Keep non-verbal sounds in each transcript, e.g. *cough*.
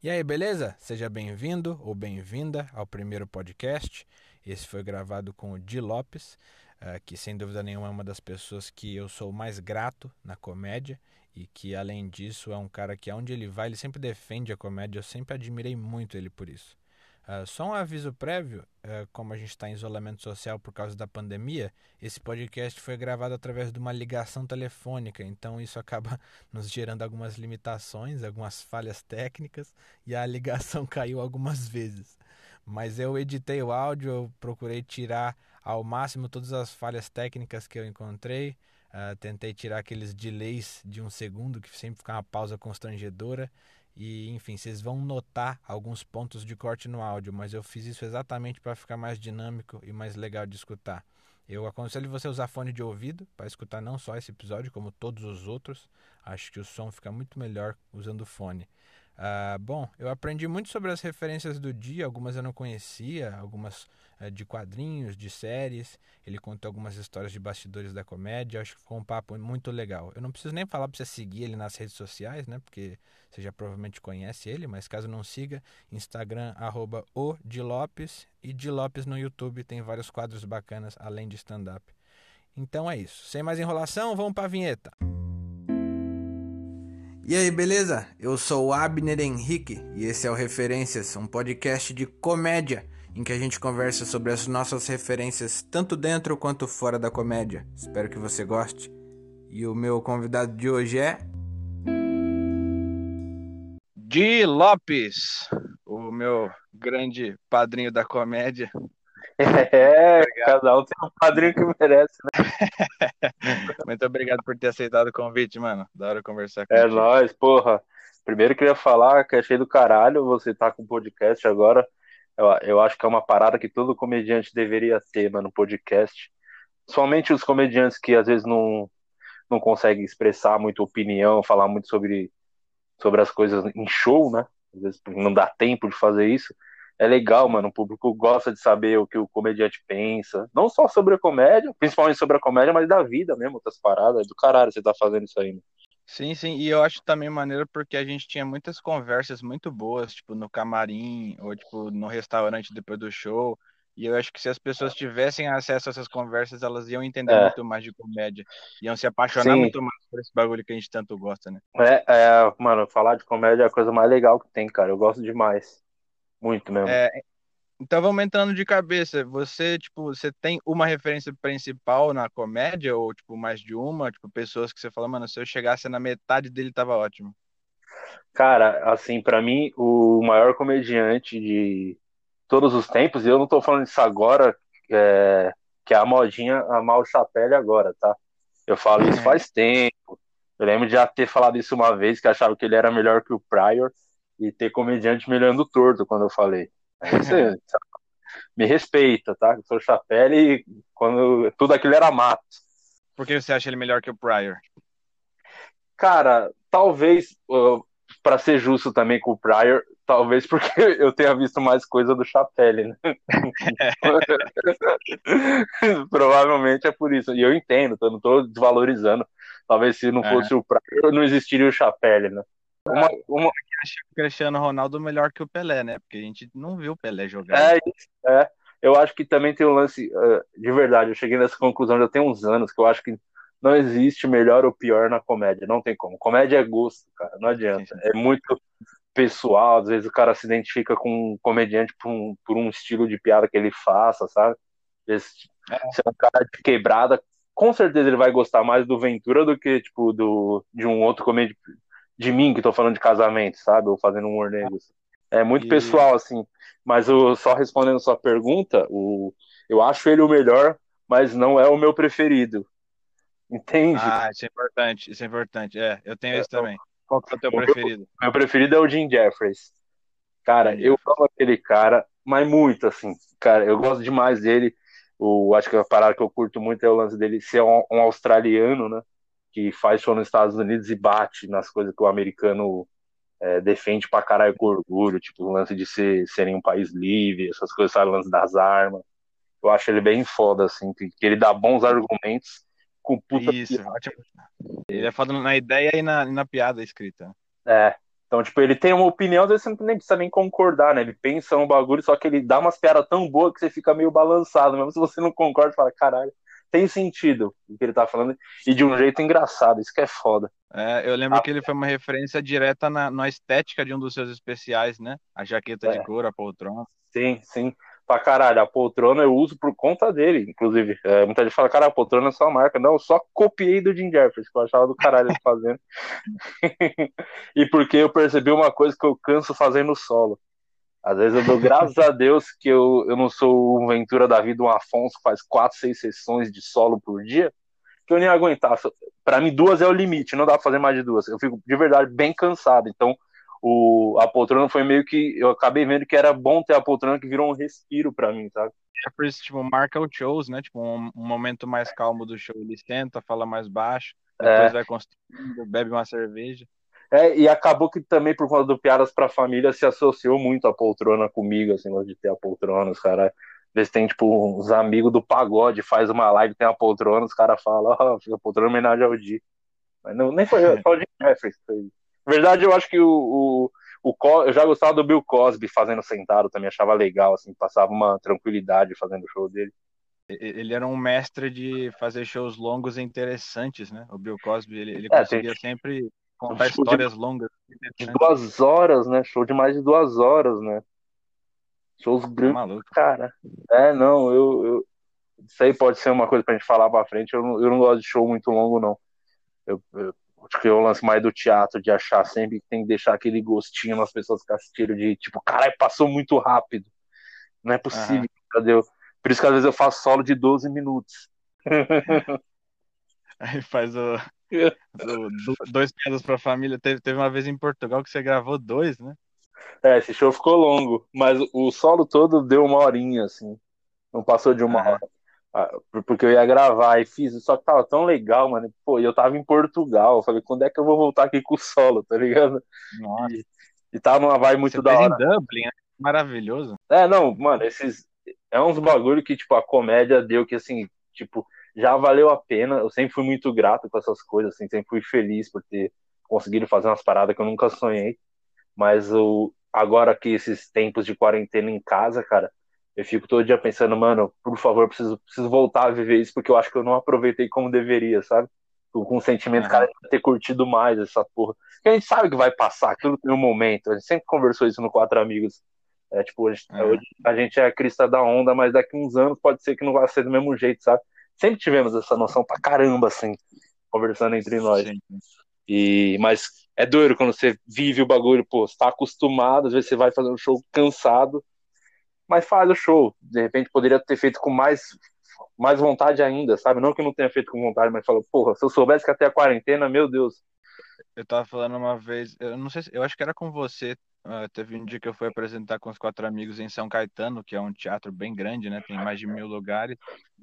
E aí, beleza? Seja bem-vindo ou bem-vinda ao primeiro podcast. Esse foi gravado com o Di Lopes, uh, que sem dúvida nenhuma é uma das pessoas que eu sou mais grato na comédia e que, além disso, é um cara que, aonde ele vai, ele sempre defende a comédia. Eu sempre admirei muito ele por isso. Uh, só um aviso prévio: uh, como a gente está em isolamento social por causa da pandemia, esse podcast foi gravado através de uma ligação telefônica, então isso *laughs* acaba nos gerando algumas limitações, algumas falhas técnicas e a ligação *laughs* caiu algumas vezes. Mas eu editei o áudio, eu procurei tirar ao máximo todas as falhas técnicas que eu encontrei. Uh, tentei tirar aqueles delays de um segundo, que sempre fica uma pausa constrangedora. E, enfim, vocês vão notar alguns pontos de corte no áudio, mas eu fiz isso exatamente para ficar mais dinâmico e mais legal de escutar. Eu aconselho você usar fone de ouvido para escutar não só esse episódio, como todos os outros. Acho que o som fica muito melhor usando fone. Uh, bom, eu aprendi muito sobre as referências do dia, algumas eu não conhecia, algumas de quadrinhos, de séries. Ele contou algumas histórias de bastidores da comédia. Acho que ficou um papo muito legal. Eu não preciso nem falar para você seguir ele nas redes sociais, né? Porque você já provavelmente conhece ele, mas caso não siga, Instagram, arroba o de Lopes e de Lopes no YouTube. Tem vários quadros bacanas além de stand-up. Então é isso. Sem mais enrolação, vamos para a vinheta. E aí, beleza? Eu sou o Abner Henrique e esse é o Referências, um podcast de comédia em que a gente conversa sobre as nossas referências tanto dentro quanto fora da comédia. Espero que você goste. E o meu convidado de hoje é. Di Lopes, o meu grande padrinho da comédia. *laughs* É, cada um tem um padrinho que merece, né? *laughs* Muito obrigado por ter aceitado o convite, mano. Da hora conversar com É nóis, porra. Primeiro queria falar que achei do caralho você tá com podcast agora. Eu, eu acho que é uma parada que todo comediante deveria ter, mano, podcast. Somente os comediantes que às vezes não, não conseguem expressar muita opinião, falar muito sobre, sobre as coisas em show, né? Às vezes não dá tempo de fazer isso é legal, mano. O público gosta de saber o que o comediante pensa. Não só sobre a comédia, principalmente sobre a comédia, mas da vida mesmo, outras paradas. É do caralho você tá fazendo isso aí, né? Sim, sim. E eu acho também maneiro porque a gente tinha muitas conversas muito boas, tipo, no camarim, ou tipo, no restaurante depois do show. E eu acho que se as pessoas tivessem acesso a essas conversas, elas iam entender é. muito mais de comédia. Iam se apaixonar Sim. muito mais por esse bagulho que a gente tanto gosta, né? É, é, mano, falar de comédia é a coisa mais legal que tem, cara. Eu gosto demais. Muito mesmo. É, então vamos entrando de cabeça. Você, tipo, você tem uma referência principal na comédia ou tipo mais de uma, tipo pessoas que você fala, mano, se eu chegasse na metade dele tava ótimo. Cara, assim, para mim o maior comediante de todos os tempos, e eu não tô falando disso agora, é, que é a modinha amar o Chapelle agora, tá? Eu falo isso é. faz tempo. Eu lembro de já ter falado isso uma vez, que achava que ele era melhor que o Pryor e ter comediante melhorando torto quando eu falei. Você me respeita, tá? Eu sou chapéu e quando tudo aquilo era mato. Por que você acha ele melhor que o Pryor? Cara, talvez, uh, para ser justo também com o Pryor, talvez porque *laughs* eu tenha visto mais coisa do Chapelle, né? *laughs* Provavelmente é por isso. E eu entendo, eu não tô desvalorizando. Talvez se não é. fosse é. o Pryor, não existiria o Chapelle, né? Uma, uma... o Cristiano Ronaldo melhor que o Pelé, né? Porque a gente não viu o Pelé jogar. É, é. Eu acho que também tem um lance, uh, de verdade, eu cheguei nessa conclusão já tem uns anos, que eu acho que não existe melhor ou pior na comédia, não tem como. Comédia é gosto, cara, não adianta. É muito pessoal, às vezes o cara se identifica com um comediante por um, por um estilo de piada que ele faça, sabe? Esse, é. Se é um cara de quebrada, com certeza ele vai gostar mais do Ventura do que, tipo, do, de um outro comediante de mim que tô falando de casamento, sabe? Ou fazendo humor negro. É muito e... pessoal, assim. Mas eu, só respondendo sua pergunta, o, eu acho ele o melhor, mas não é o meu preferido. Entende? Ah, isso é importante, isso é importante. É, eu tenho é, esse também. Qual que é o teu preferido? Meu, meu, preferido é o Jim Jeffries. Cara, Jim eu amo aquele cara, mas muito, assim. Cara, eu gosto demais dele. O, acho que a parada que eu curto muito é o lance dele ser um, um australiano, né? Que faz show nos Estados Unidos e bate nas coisas que o americano é, defende pra caralho com orgulho, tipo o lance de ser, serem um país livre, essas coisas, sabe, o lance das armas. Eu acho ele bem foda, assim, que, que ele dá bons argumentos com puta Isso, piada. Ele é foda na ideia e na, na piada escrita. É, Então, tipo, ele tem uma opinião, às vezes você não nem precisa nem concordar, né? Ele pensa um bagulho, só que ele dá umas piadas tão boas que você fica meio balançado. Mesmo se você não concorda, fala, caralho, tem sentido o que ele tá falando, e de um jeito engraçado, isso que é foda. É, eu lembro ah, que ele foi uma referência direta na, na estética de um dos seus especiais, né? A jaqueta é. de couro, a poltrona. Sim, sim. Pra caralho, a poltrona eu uso por conta dele, inclusive. É, muita gente fala, cara, a poltrona é sua marca. Não, eu só copiei do Jim Jeffries, que eu achava do caralho ele fazendo. *laughs* *laughs* e porque eu percebi uma coisa que eu canso fazendo solo. Às vezes eu dou graças a Deus que eu, eu não sou o Ventura da vida, um Afonso que faz quatro, seis sessões de solo por dia, que eu nem aguentar. Para mim, duas é o limite, não dá pra fazer mais de duas. Eu fico de verdade bem cansado. Então, o, a poltrona foi meio que. Eu acabei vendo que era bom ter a poltrona que virou um respiro para mim, sabe? É por isso, tipo, marca os shows, né? Tipo, um, um, momento mais calmo do show, ele senta, fala mais baixo, depois é. vai construindo, bebe uma cerveja. É, e acabou que também, por conta do Piadas pra Família, se associou muito a poltrona comigo, assim, de ter a poltrona, os caras. Eles têm, tipo, uns amigos do pagode, faz uma live, tem a poltrona, os caras falam, ó, oh, a poltrona homenagem ao Di. Mas não, nem foi, só o Jim Jeffries. Na verdade, eu acho que o, o, o, eu já gostava do Bill Cosby fazendo sentado, também achava legal, assim, passava uma tranquilidade fazendo o show dele. Ele era um mestre de fazer shows longos e interessantes, né? O Bill Cosby, ele, ele é, conseguia tem... sempre Contar um histórias de, longas. De duas horas, né? Show de mais de duas horas, né? Shows tá grandes, maluco. cara. É, não, eu, eu. Isso aí pode ser uma coisa pra gente falar pra frente. Eu não, eu não gosto de show muito longo, não. Eu, eu acho que eu lance mais do teatro, de achar sempre que tem que deixar aquele gostinho nas pessoas que assistiram, de tipo, caralho, passou muito rápido. Não é possível, uhum. cadê? Por isso que às vezes eu faço solo de 12 minutos. *laughs* Aí faz o, *laughs* dois piadas pra família. Teve, teve uma vez em Portugal que você gravou dois, né? É, esse show ficou longo, mas o solo todo deu uma horinha, assim. Não passou de uma ah, hora. Ah, porque eu ia gravar e fiz, só que tava tão legal, mano. Pô, e eu tava em Portugal. Eu falei, quando é que eu vou voltar aqui com o solo, tá ligado? Nossa. E, e tava numa vibe muito Você da hora. em Dublin, né? Maravilhoso. É, não, mano, esses. É uns bagulho que, tipo, a comédia deu que, assim, tipo, já valeu a pena. Eu sempre fui muito grato com essas coisas, assim, sempre fui feliz por ter conseguido fazer umas paradas que eu nunca sonhei. Mas o, agora que esses tempos de quarentena em casa, cara, eu fico todo dia pensando, mano, por favor, preciso, preciso voltar a viver isso, porque eu acho que eu não aproveitei como deveria, sabe? Com o sentimento, uhum. cara, de ter curtido mais essa porra. Porque a gente sabe que vai passar, aquilo tem um momento. A gente sempre conversou isso no Quatro Amigos. É, tipo, a gente, uhum. hoje a gente é a crista da onda, mas daqui uns anos pode ser que não vai ser do mesmo jeito, sabe? Sempre tivemos essa noção pra caramba, assim, conversando entre nós. Sim. E, mas é doido quando você vive o bagulho, pô, você tá acostumado, às vezes você vai fazer um show cansado, mas faz o show. De repente poderia ter feito com mais, mais vontade ainda, sabe? Não que eu não tenha feito com vontade, mas falou, porra, se eu soubesse que até a quarentena, meu Deus. Eu tava falando uma vez, eu não sei, eu acho que era com você Uh, teve um dia que eu fui apresentar com os quatro amigos em São Caetano, que é um teatro bem grande, né? Tem mais de mil lugares.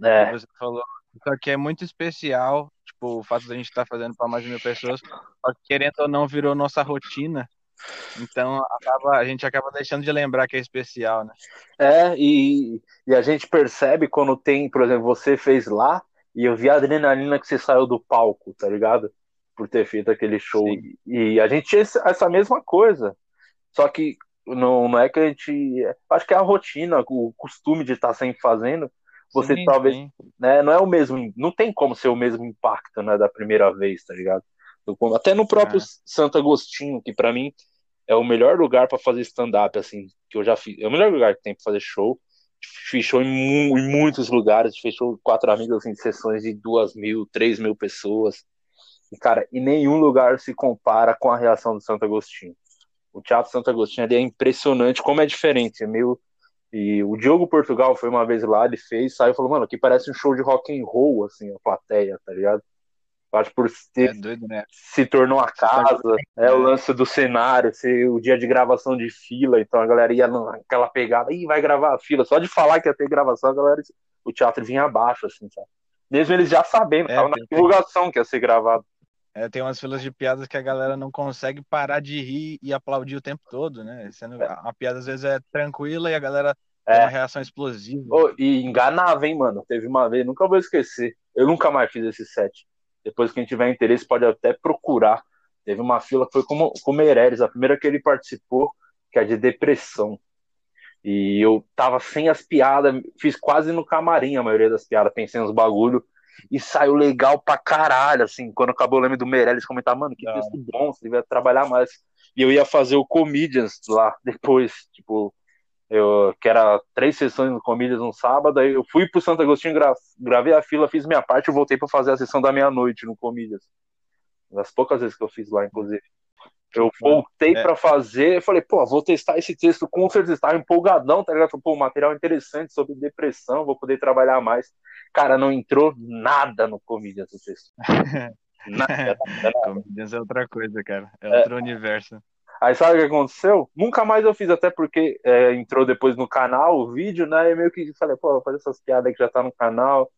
É. E você falou, isso aqui é muito especial, tipo, o fato de a gente estar tá fazendo para mais de mil pessoas, só que querendo ou não virou nossa rotina. Então acaba, a gente acaba deixando de lembrar que é especial, né? É, e, e a gente percebe quando tem, por exemplo, você fez lá e eu vi a adrenalina que você saiu do palco, tá ligado? Por ter feito aquele show. Sim. E a gente tinha essa mesma coisa. Só que não, não é que a gente. Acho que é a rotina, o costume de estar sempre fazendo. Você sim, talvez. Sim. Né, não é o mesmo. Não tem como ser o mesmo impacto né, da primeira vez, tá ligado? Até no próprio é. Santo Agostinho, que para mim é o melhor lugar para fazer stand-up, assim, que eu já fiz. É o melhor lugar que tem para fazer show. Show em, mu em muitos lugares, fechou quatro amigos, assim, sessões de duas mil, três mil pessoas. E, cara, e nenhum lugar se compara com a reação do Santo Agostinho o Teatro Santo Agostinho ali é impressionante como é diferente, é meio e o Diogo Portugal foi uma vez lá, ele fez, saiu e falou, mano, aqui parece um show de rock and roll, assim, a plateia, tá ligado? Acho por ter, é doido, né? se tornou a casa, é o lance do cenário, ser o dia de gravação de fila, então a galera ia naquela pegada, e vai gravar a fila, só de falar que ia ter gravação, a galera, o teatro vinha abaixo, assim, sabe? Mesmo eles já sabendo, é, tava na divulgação que ia ser gravado. É, tem umas filas de piadas que a galera não consegue parar de rir e aplaudir o tempo todo, né? Sendo, a piada às vezes é tranquila e a galera é. tem uma reação explosiva. Oh, e enganava, hein, mano? Teve uma vez, nunca vou esquecer. Eu nunca mais fiz esse set. Depois, quem tiver interesse pode até procurar. Teve uma fila que foi com, com o Meirelles, a primeira que ele participou, que é de depressão. E eu tava sem as piadas, fiz quase no camarim a maioria das piadas, pensei nos bagulho, e saiu legal pra caralho, assim, quando acabou o leme do Meirelles, comentar, mano, que texto bom, você devia trabalhar mais. E eu ia fazer o Comedians lá *laughs* depois, tipo, eu, que era três sessões no Comedians no sábado, aí eu fui pro Santo Agostinho, gra, gravei a fila, fiz minha parte e voltei para fazer a sessão da meia-noite no Comedians. Das poucas vezes que eu fiz lá, inclusive. Eu voltei é. para fazer, falei, pô, vou testar esse texto com certeza, estava empolgadão, tá ligado? Pô, material interessante sobre depressão, vou poder trabalhar mais. Cara, não entrou nada no Comedians o texto. *laughs* nada, nada, Comedians é outra coisa, cara. É, é. outro universo. Aí sabe o que aconteceu? Nunca mais eu fiz, até porque é, entrou depois no canal o vídeo, né? E meio que falei, pô, vou fazer essas piadas que já tá no canal.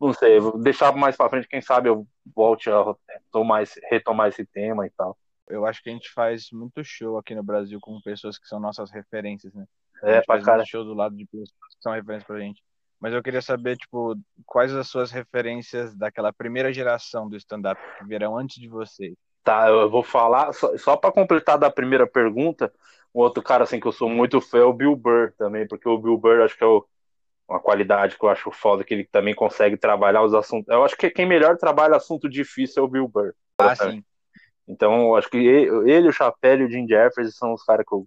Não sei, vou deixar mais pra frente, quem sabe eu volte a retomar esse, retomar esse tema e tal eu acho que a gente faz muito show aqui no Brasil com pessoas que são nossas referências, né? É, pra cara. show do lado de pessoas que são referências pra gente. Mas eu queria saber, tipo, quais as suas referências daquela primeira geração do stand-up que vieram antes de vocês? Tá, eu vou falar, só, só para completar da primeira pergunta, um outro cara assim que eu sou muito fã é o Bill Burr também, porque o Bill Burr acho que é o, uma qualidade que eu acho foda, que ele também consegue trabalhar os assuntos. Eu acho que quem melhor trabalha assunto difícil é o Bill Burr. Ah, sim. Então, acho que ele, o Chapéu e o Jim Jeffers são os caras que eu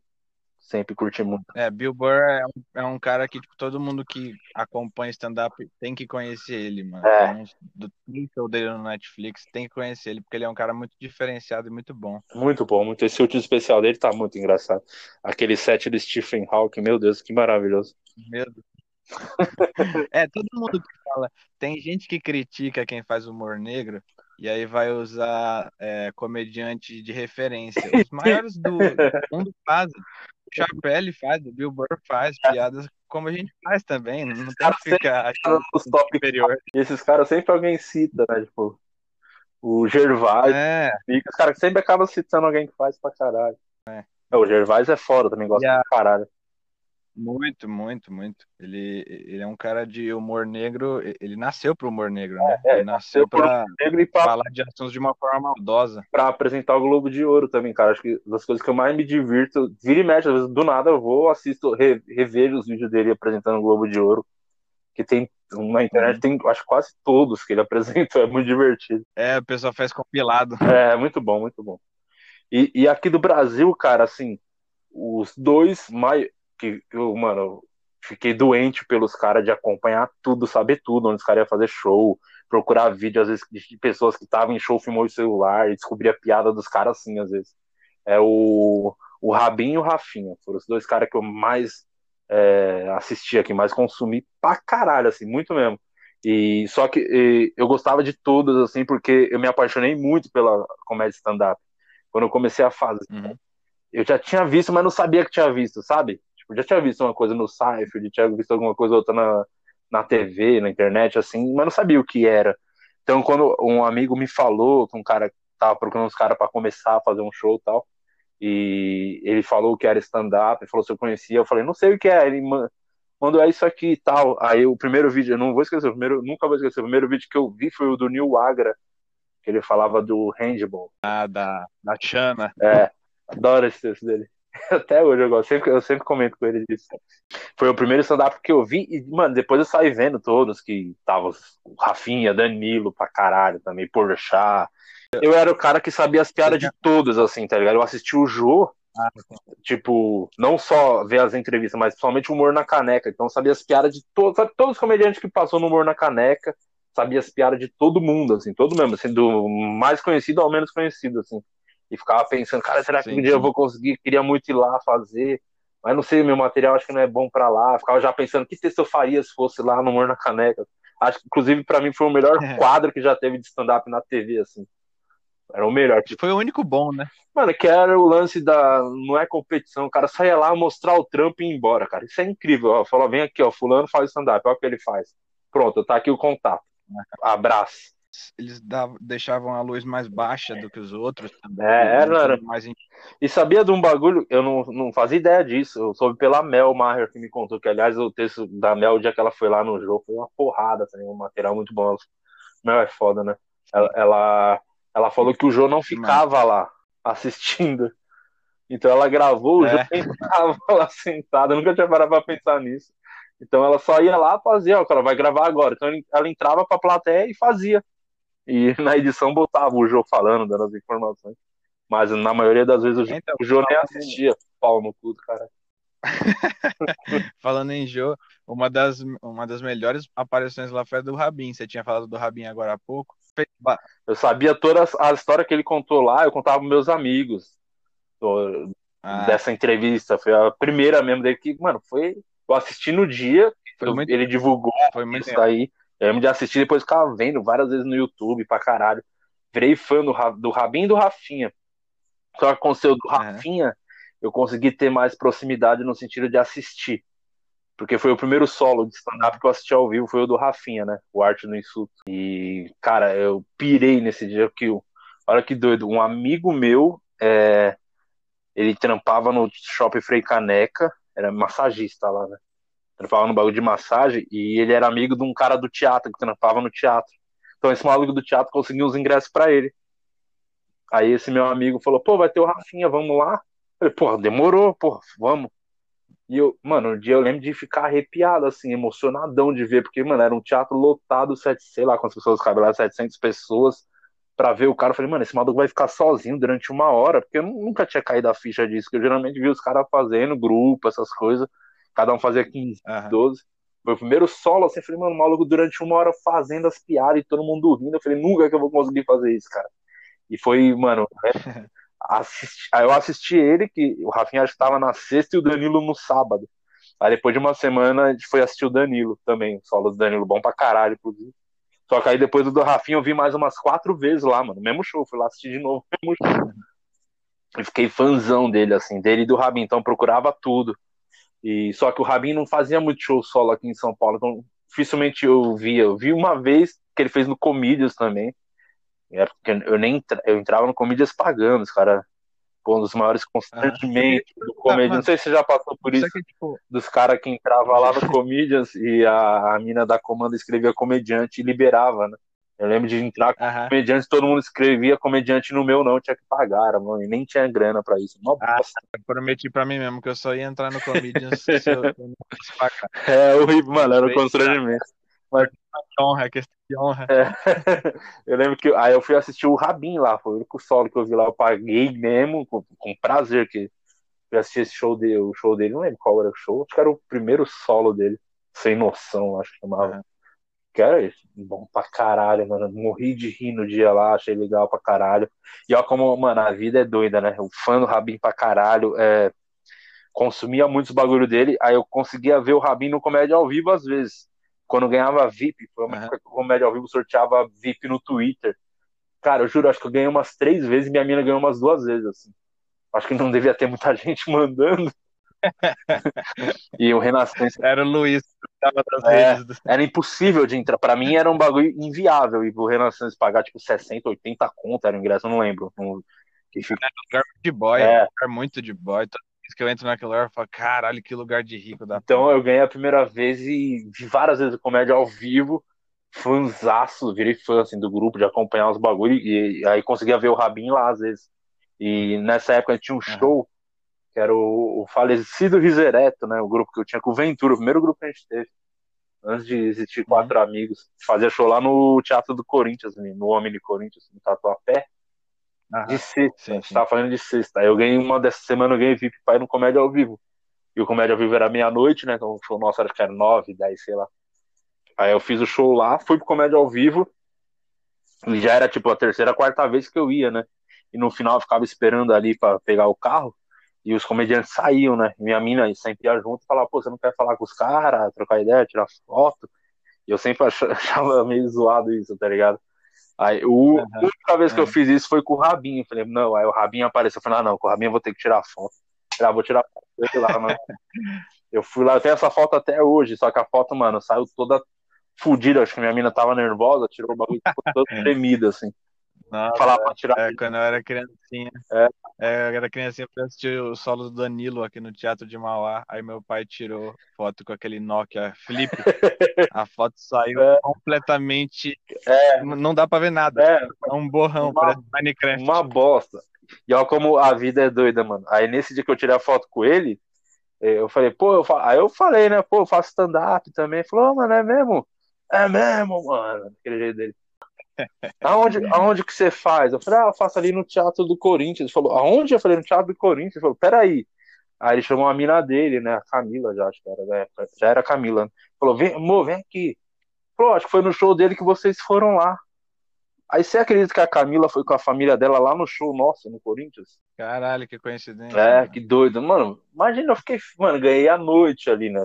sempre curti muito. É, Bill Burr é um, é um cara que tipo, todo mundo que acompanha stand-up tem que conhecer ele, mano. É. Do show dele no Netflix, tem que conhecer ele, porque ele é um cara muito diferenciado e muito bom. Muito bom, muito. Esse último especial dele tá muito engraçado. Aquele set do Stephen Hawking, meu Deus, que maravilhoso. Meu Deus. *laughs* é, todo mundo que fala. Tem gente que critica quem faz humor negro, e aí vai usar é, comediante de referência. Os *laughs* maiores do mundo fazem. O Chapelle faz, o Bill Burr faz, piadas como a gente faz também. Não tem que ficar achando os top superior. E esses caras sempre alguém cita, né? Tipo, o Gervais. É. Os caras sempre acabam citando alguém que faz pra caralho. É. é o Gervais é foda, também gosta pra caralho. Muito, muito, muito. Ele, ele é um cara de humor negro. Ele nasceu pro humor negro, né? É, ele nasceu para falar de assuntos de uma forma maldosa. Para apresentar o Globo de Ouro também, cara. Acho que das coisas que eu mais me divirto, vira e mexe, às vezes do nada eu vou, assisto, re, revejo os vídeos dele apresentando o Globo de Ouro. Que tem na internet, tem acho quase todos que ele *laughs* apresentou, é muito divertido. É, o pessoal faz compilado. É, muito bom, muito bom. E, e aqui do Brasil, cara, assim, os dois mais que eu, mano, fiquei doente pelos caras de acompanhar tudo, saber tudo, onde os caras iam fazer show, procurar vídeo, às vezes, de pessoas que estavam em show, filmou o celular e descobrir a piada dos caras assim, às vezes. É o, o Rabin e o Rafinha, foram os dois caras que eu mais é, assisti aqui, mais consumi pra caralho, assim, muito mesmo. E só que e, eu gostava de todos, assim, porque eu me apaixonei muito pela comédia stand-up. Quando eu comecei a fazer. Uhum. Eu já tinha visto, mas não sabia que tinha visto, sabe? Tipo, já tinha visto uma coisa no Cypher, tinha visto alguma coisa outra na, na TV, na internet, assim, mas não sabia o que era. Então, quando um amigo me falou que um cara tava procurando uns caras para começar a fazer um show e tal, e ele falou que era stand-up, ele falou se eu conhecia, eu falei, não sei o que é, ele mandou é isso aqui e tal. Aí o primeiro vídeo, eu não vou esquecer, o primeiro, nunca vou esquecer, o primeiro vídeo que eu vi foi o do Neil Agra, que ele falava do handball. Ah, da, da Chana. É, adoro esse texto dele. *laughs* Até hoje eu gosto, sempre, eu sempre comento com ele disso. Foi o primeiro stand-up que eu vi, e, mano, depois eu saí vendo todos que tava Rafinha, Danilo pra caralho também, Porchat. Eu era o cara que sabia as piadas de todos, assim, tá ligado? Eu assisti o Jô, tipo, não só ver as entrevistas, mas principalmente o humor na caneca. Então sabia as piadas de todos, sabe, todos os comediantes que passou no humor na caneca, sabia as piadas de todo mundo, assim, todo mesmo, assim, do mais conhecido ao menos conhecido, assim e ficava pensando, cara, será que sim, um dia sim. eu vou conseguir? Queria muito ir lá fazer, mas não sei, meu material acho que não é bom para lá. Ficava já pensando que texto eu faria se fosse lá no Mor na Caneca. Acho que, inclusive, para mim foi o melhor é. quadro que já teve de stand-up na TV, assim. Era o melhor. Tipo... Foi o único bom, né? Mano, que era o lance da. Não é competição, o cara saia lá mostrar o trampo e ir embora, cara. Isso é incrível. Ó. Falou, vem aqui, ó. Fulano faz stand-up, olha o que ele faz. Pronto, tá aqui o contato. Abraço eles davam, deixavam a luz mais baixa do que os outros também. É, era, era. Mais... E sabia de um bagulho, eu não, não fazia ideia disso, eu soube pela Mel Maher que me contou, que aliás o texto da Mel, o dia que ela foi lá no jogo, foi uma porrada também, um material muito bom. Mel é foda, né? Ela, ela, ela falou que o João não ficava lá assistindo. Então ela gravou o É. jogo *laughs* e tava lá sentada, eu nunca tinha parado pra pensar nisso. Então ela só ia lá fazia, ó, ela vai gravar agora. Então ela entrava pra plateia e fazia. E *laughs* na edição botava o Jô falando, dando as informações. Mas na maioria das vezes o Então, o Jô nem assistia. Pau no cu do cara. *laughs* Falando em Jô, uma das, uma das melhores aparições lá foi a do Rabin. Você tinha falado do Rabin agora há pouco. Eu sabia toda a história que ele contou lá, eu contava pros meus amigos. do- Ah, Dessa entrevista. Foi a primeira mesmo dele que, mano, foi. Eu assisti no dia, Foi eu- muito- ele divulgou foi muito isso aí. Eu lembro de assistir depois ficava vendo várias vezes no YouTube pra caralho. Virei fã do, do Rabin e do Rafinha. Só que aconteceu do Aham. Rafinha, eu consegui ter mais proximidade no sentido de assistir. Porque foi o primeiro solo de stand-up que eu assisti ao vivo, foi o do Rafinha, né? O Arte no Insulto. E, cara, eu pirei nesse dia que. Olha que doido. Um amigo meu, é, ele trampava no Shopping Frei Caneca, era massagista lá, né? Trampava no bagulho de massagem e ele era amigo de um cara do teatro, que trampava no teatro. Então esse maluco do teatro conseguiu os ingressos pra ele. Aí esse meu amigo falou, pô, vai ter o Rafinha, vamos lá? Eu falei, porra, demorou, porra, vamos. E eu, mano, um dia eu lembro de ficar arrepiado, assim, emocionadão de ver, porque, mano, era um teatro lotado, sete, sei lá quantas pessoas cabem lá, 700 pessoas, pra ver o cara. Eu falei, mano, esse maluco vai ficar sozinho durante uma hora, porque eu nunca tinha caído a ficha disso, que eu geralmente vi os caras fazendo grupo, essas coisas, cada um fazia 15, Aham. 12. Foi o primeiro solo, assim, eu falei, mano, maluco durante uma hora fazendo as piadas e todo mundo rindo. Eu falei, nunca que eu vou conseguir fazer isso, cara. E foi, mano, é, *laughs* assisti, aí eu assisti ele, que o Rafinha acho que tava na sexta e o Danilo no sábado. Aí depois de uma semana a gente foi assistir o Danilo também, o solo do Danilo, bom pra caralho, inclusive. Só que aí depois do Rafinha eu vi mais umas quatro vezes lá, mano, mesmo show, fui lá assistir de novo, mesmo show. *laughs* E fiquei fãzão dele, assim, dele e do Rabin, então procurava tudo. E só que o Rabin não fazia muito show solo aqui em São Paulo, então dificilmente eu via. Eu vi uma vez que ele fez no Comedians também. É porque eu nem eu entrava no Comedians pagando, os cara, um dos maiores constrangimentos do Comedians. Não sei se você já passou por isso que, tipo, dos caras que entrava lá no Comedians e a, a mina da comanda escrevia comediante e liberava, né? Eu lembro de entrar com aham. comediante, todo mundo escrevia comediante no meu, não, tinha que pagar, mano, e nem tinha grana pra isso. Uma Ah, bosta. eu prometi pra mim mesmo que eu só ia entrar no Comedians se eu, não fosse pagar. *laughs* É horrível, mano, era um constrangimento. Honra, questão de honra. É. *laughs* Eu lembro que aí eu fui assistir o Rabin lá, foi o único solo que eu vi lá, eu paguei mesmo, com, com prazer, que eu assisti esse show dele, o show dele, não lembro qual era o show, acho que era o primeiro solo dele, sem noção, acho que chamava. Uhum. Que era bom pra caralho, mano. Morri de rir no dia lá, achei legal pra caralho. E ó, como, mano, a vida é doida, né? O fã do Rabin pra caralho, é, consumia muitos bagulho dele, aí eu conseguia ver o Rabin no comédia ao vivo às vezes. Quando ganhava VIP, foi uma época que o comédia ao vivo sorteava VIP no Twitter. Cara, eu juro, acho que eu ganhei umas três vezes e minha mina ganhou umas duas vezes, assim. Acho que não devia ter muita *laughs* gente mandando. *laughs* e o Renascença Era o Luiz que tava das É. Do... era impossível de entrar. Pra mim era um bagulho inviável. E o Renascença pagar tipo 60, 80 conto era o ingresso, eu não lembro. Não- Que fica... lugar de boy, É. um lugar muito de boy. Toda vez que eu entro naquele lugar, eu falo, caralho, que lugar de rico da Então eu ganhei a primeira vez e vi várias vezes comédia ao vivo. Fãzaço, virei fã assim, do grupo, de acompanhar os bagulhos. E, e aí conseguia ver o Rabin lá às vezes. E nessa época tinha um show que era o, o falecido Risereto, né? O grupo que eu tinha com o Ventura, o primeiro grupo que a gente teve. Antes de existir quatro amigos. Fazia show lá no Teatro do Corinthians, no Homem de Corinthians, no Tatuapé. Aham. De sexta, Sim, a gente sim. tava falando de sexta. Aí eu ganhei uma dessa semana, eu ganhei VIP pra ir no Comédia ao Vivo. E o Comédia ao Vivo era meia-noite, né? Então o show nosso acho que era nove, dez, sei lá. Aí eu fiz o show lá, fui pro Comédia ao Vivo. E já era tipo a terceira, quarta vez que eu ia, né? E no final eu ficava esperando ali pra pegar o carro. E os comediantes saíam, né? Minha mina sempre ia junto e falava, pô, você não quer falar com os caras, trocar ideia, tirar foto? E eu sempre *laughs* ach- achava meio zoado isso, tá ligado? Aí, o, Aham. a única vez que eu É. fiz isso foi com o Rabinho. Eu falei, não, aí o Rabinho apareceu. Eu falei, ah, não, com o Rabinho eu vou ter que tirar foto. Eu falei, ah, vou tirar foto dele lá, mano. Eu fui lá, eu tenho essa foto até hoje, só que a foto, mano, saiu toda fodida. Acho que minha mina tava nervosa, tirou o bagulho e ficou todo *laughs* tremido, assim. Nossa, Falar pra tirar. é, quando eu era criancinha. É. É, eu era criancinha pra assistir o solo do Danilo aqui no Teatro de Mauá. Aí meu pai tirou foto com aquele Nokia Flip. A foto saiu *laughs* É. completamente. É. Não dá pra ver nada. É, É um borrão, Uma- parece Minecraft. uma bosta. E olha como a vida é doida, mano. Aí nesse dia que eu tirei a foto com ele, eh, eu falei, pô, eu fa... aí eu falei, né, pô, eu faço stand-up também. Ele falou, oh, mano, é mesmo? É mesmo, mano. Aquele jeito dele. Aonde, aonde que você faz? Eu falei, ah, eu faço ali no Teatro do Corinthians. Ele falou, aonde? Eu falei, no Teatro do Corinthians. Ele falou, peraí. Aí ele chamou a mina dele, né, a Camila já, acho que era, né? já era a Camila. Ele falou, vem, amor, vem aqui. Ele falou, acho que foi no show dele que vocês foram lá. Aí você acredita que a Camila foi com a família dela lá no show nosso, no Corinthians? Caralho, que coincidência. É, que doido. Mano, imagina, eu fiquei, mano, ganhei a noite ali, né?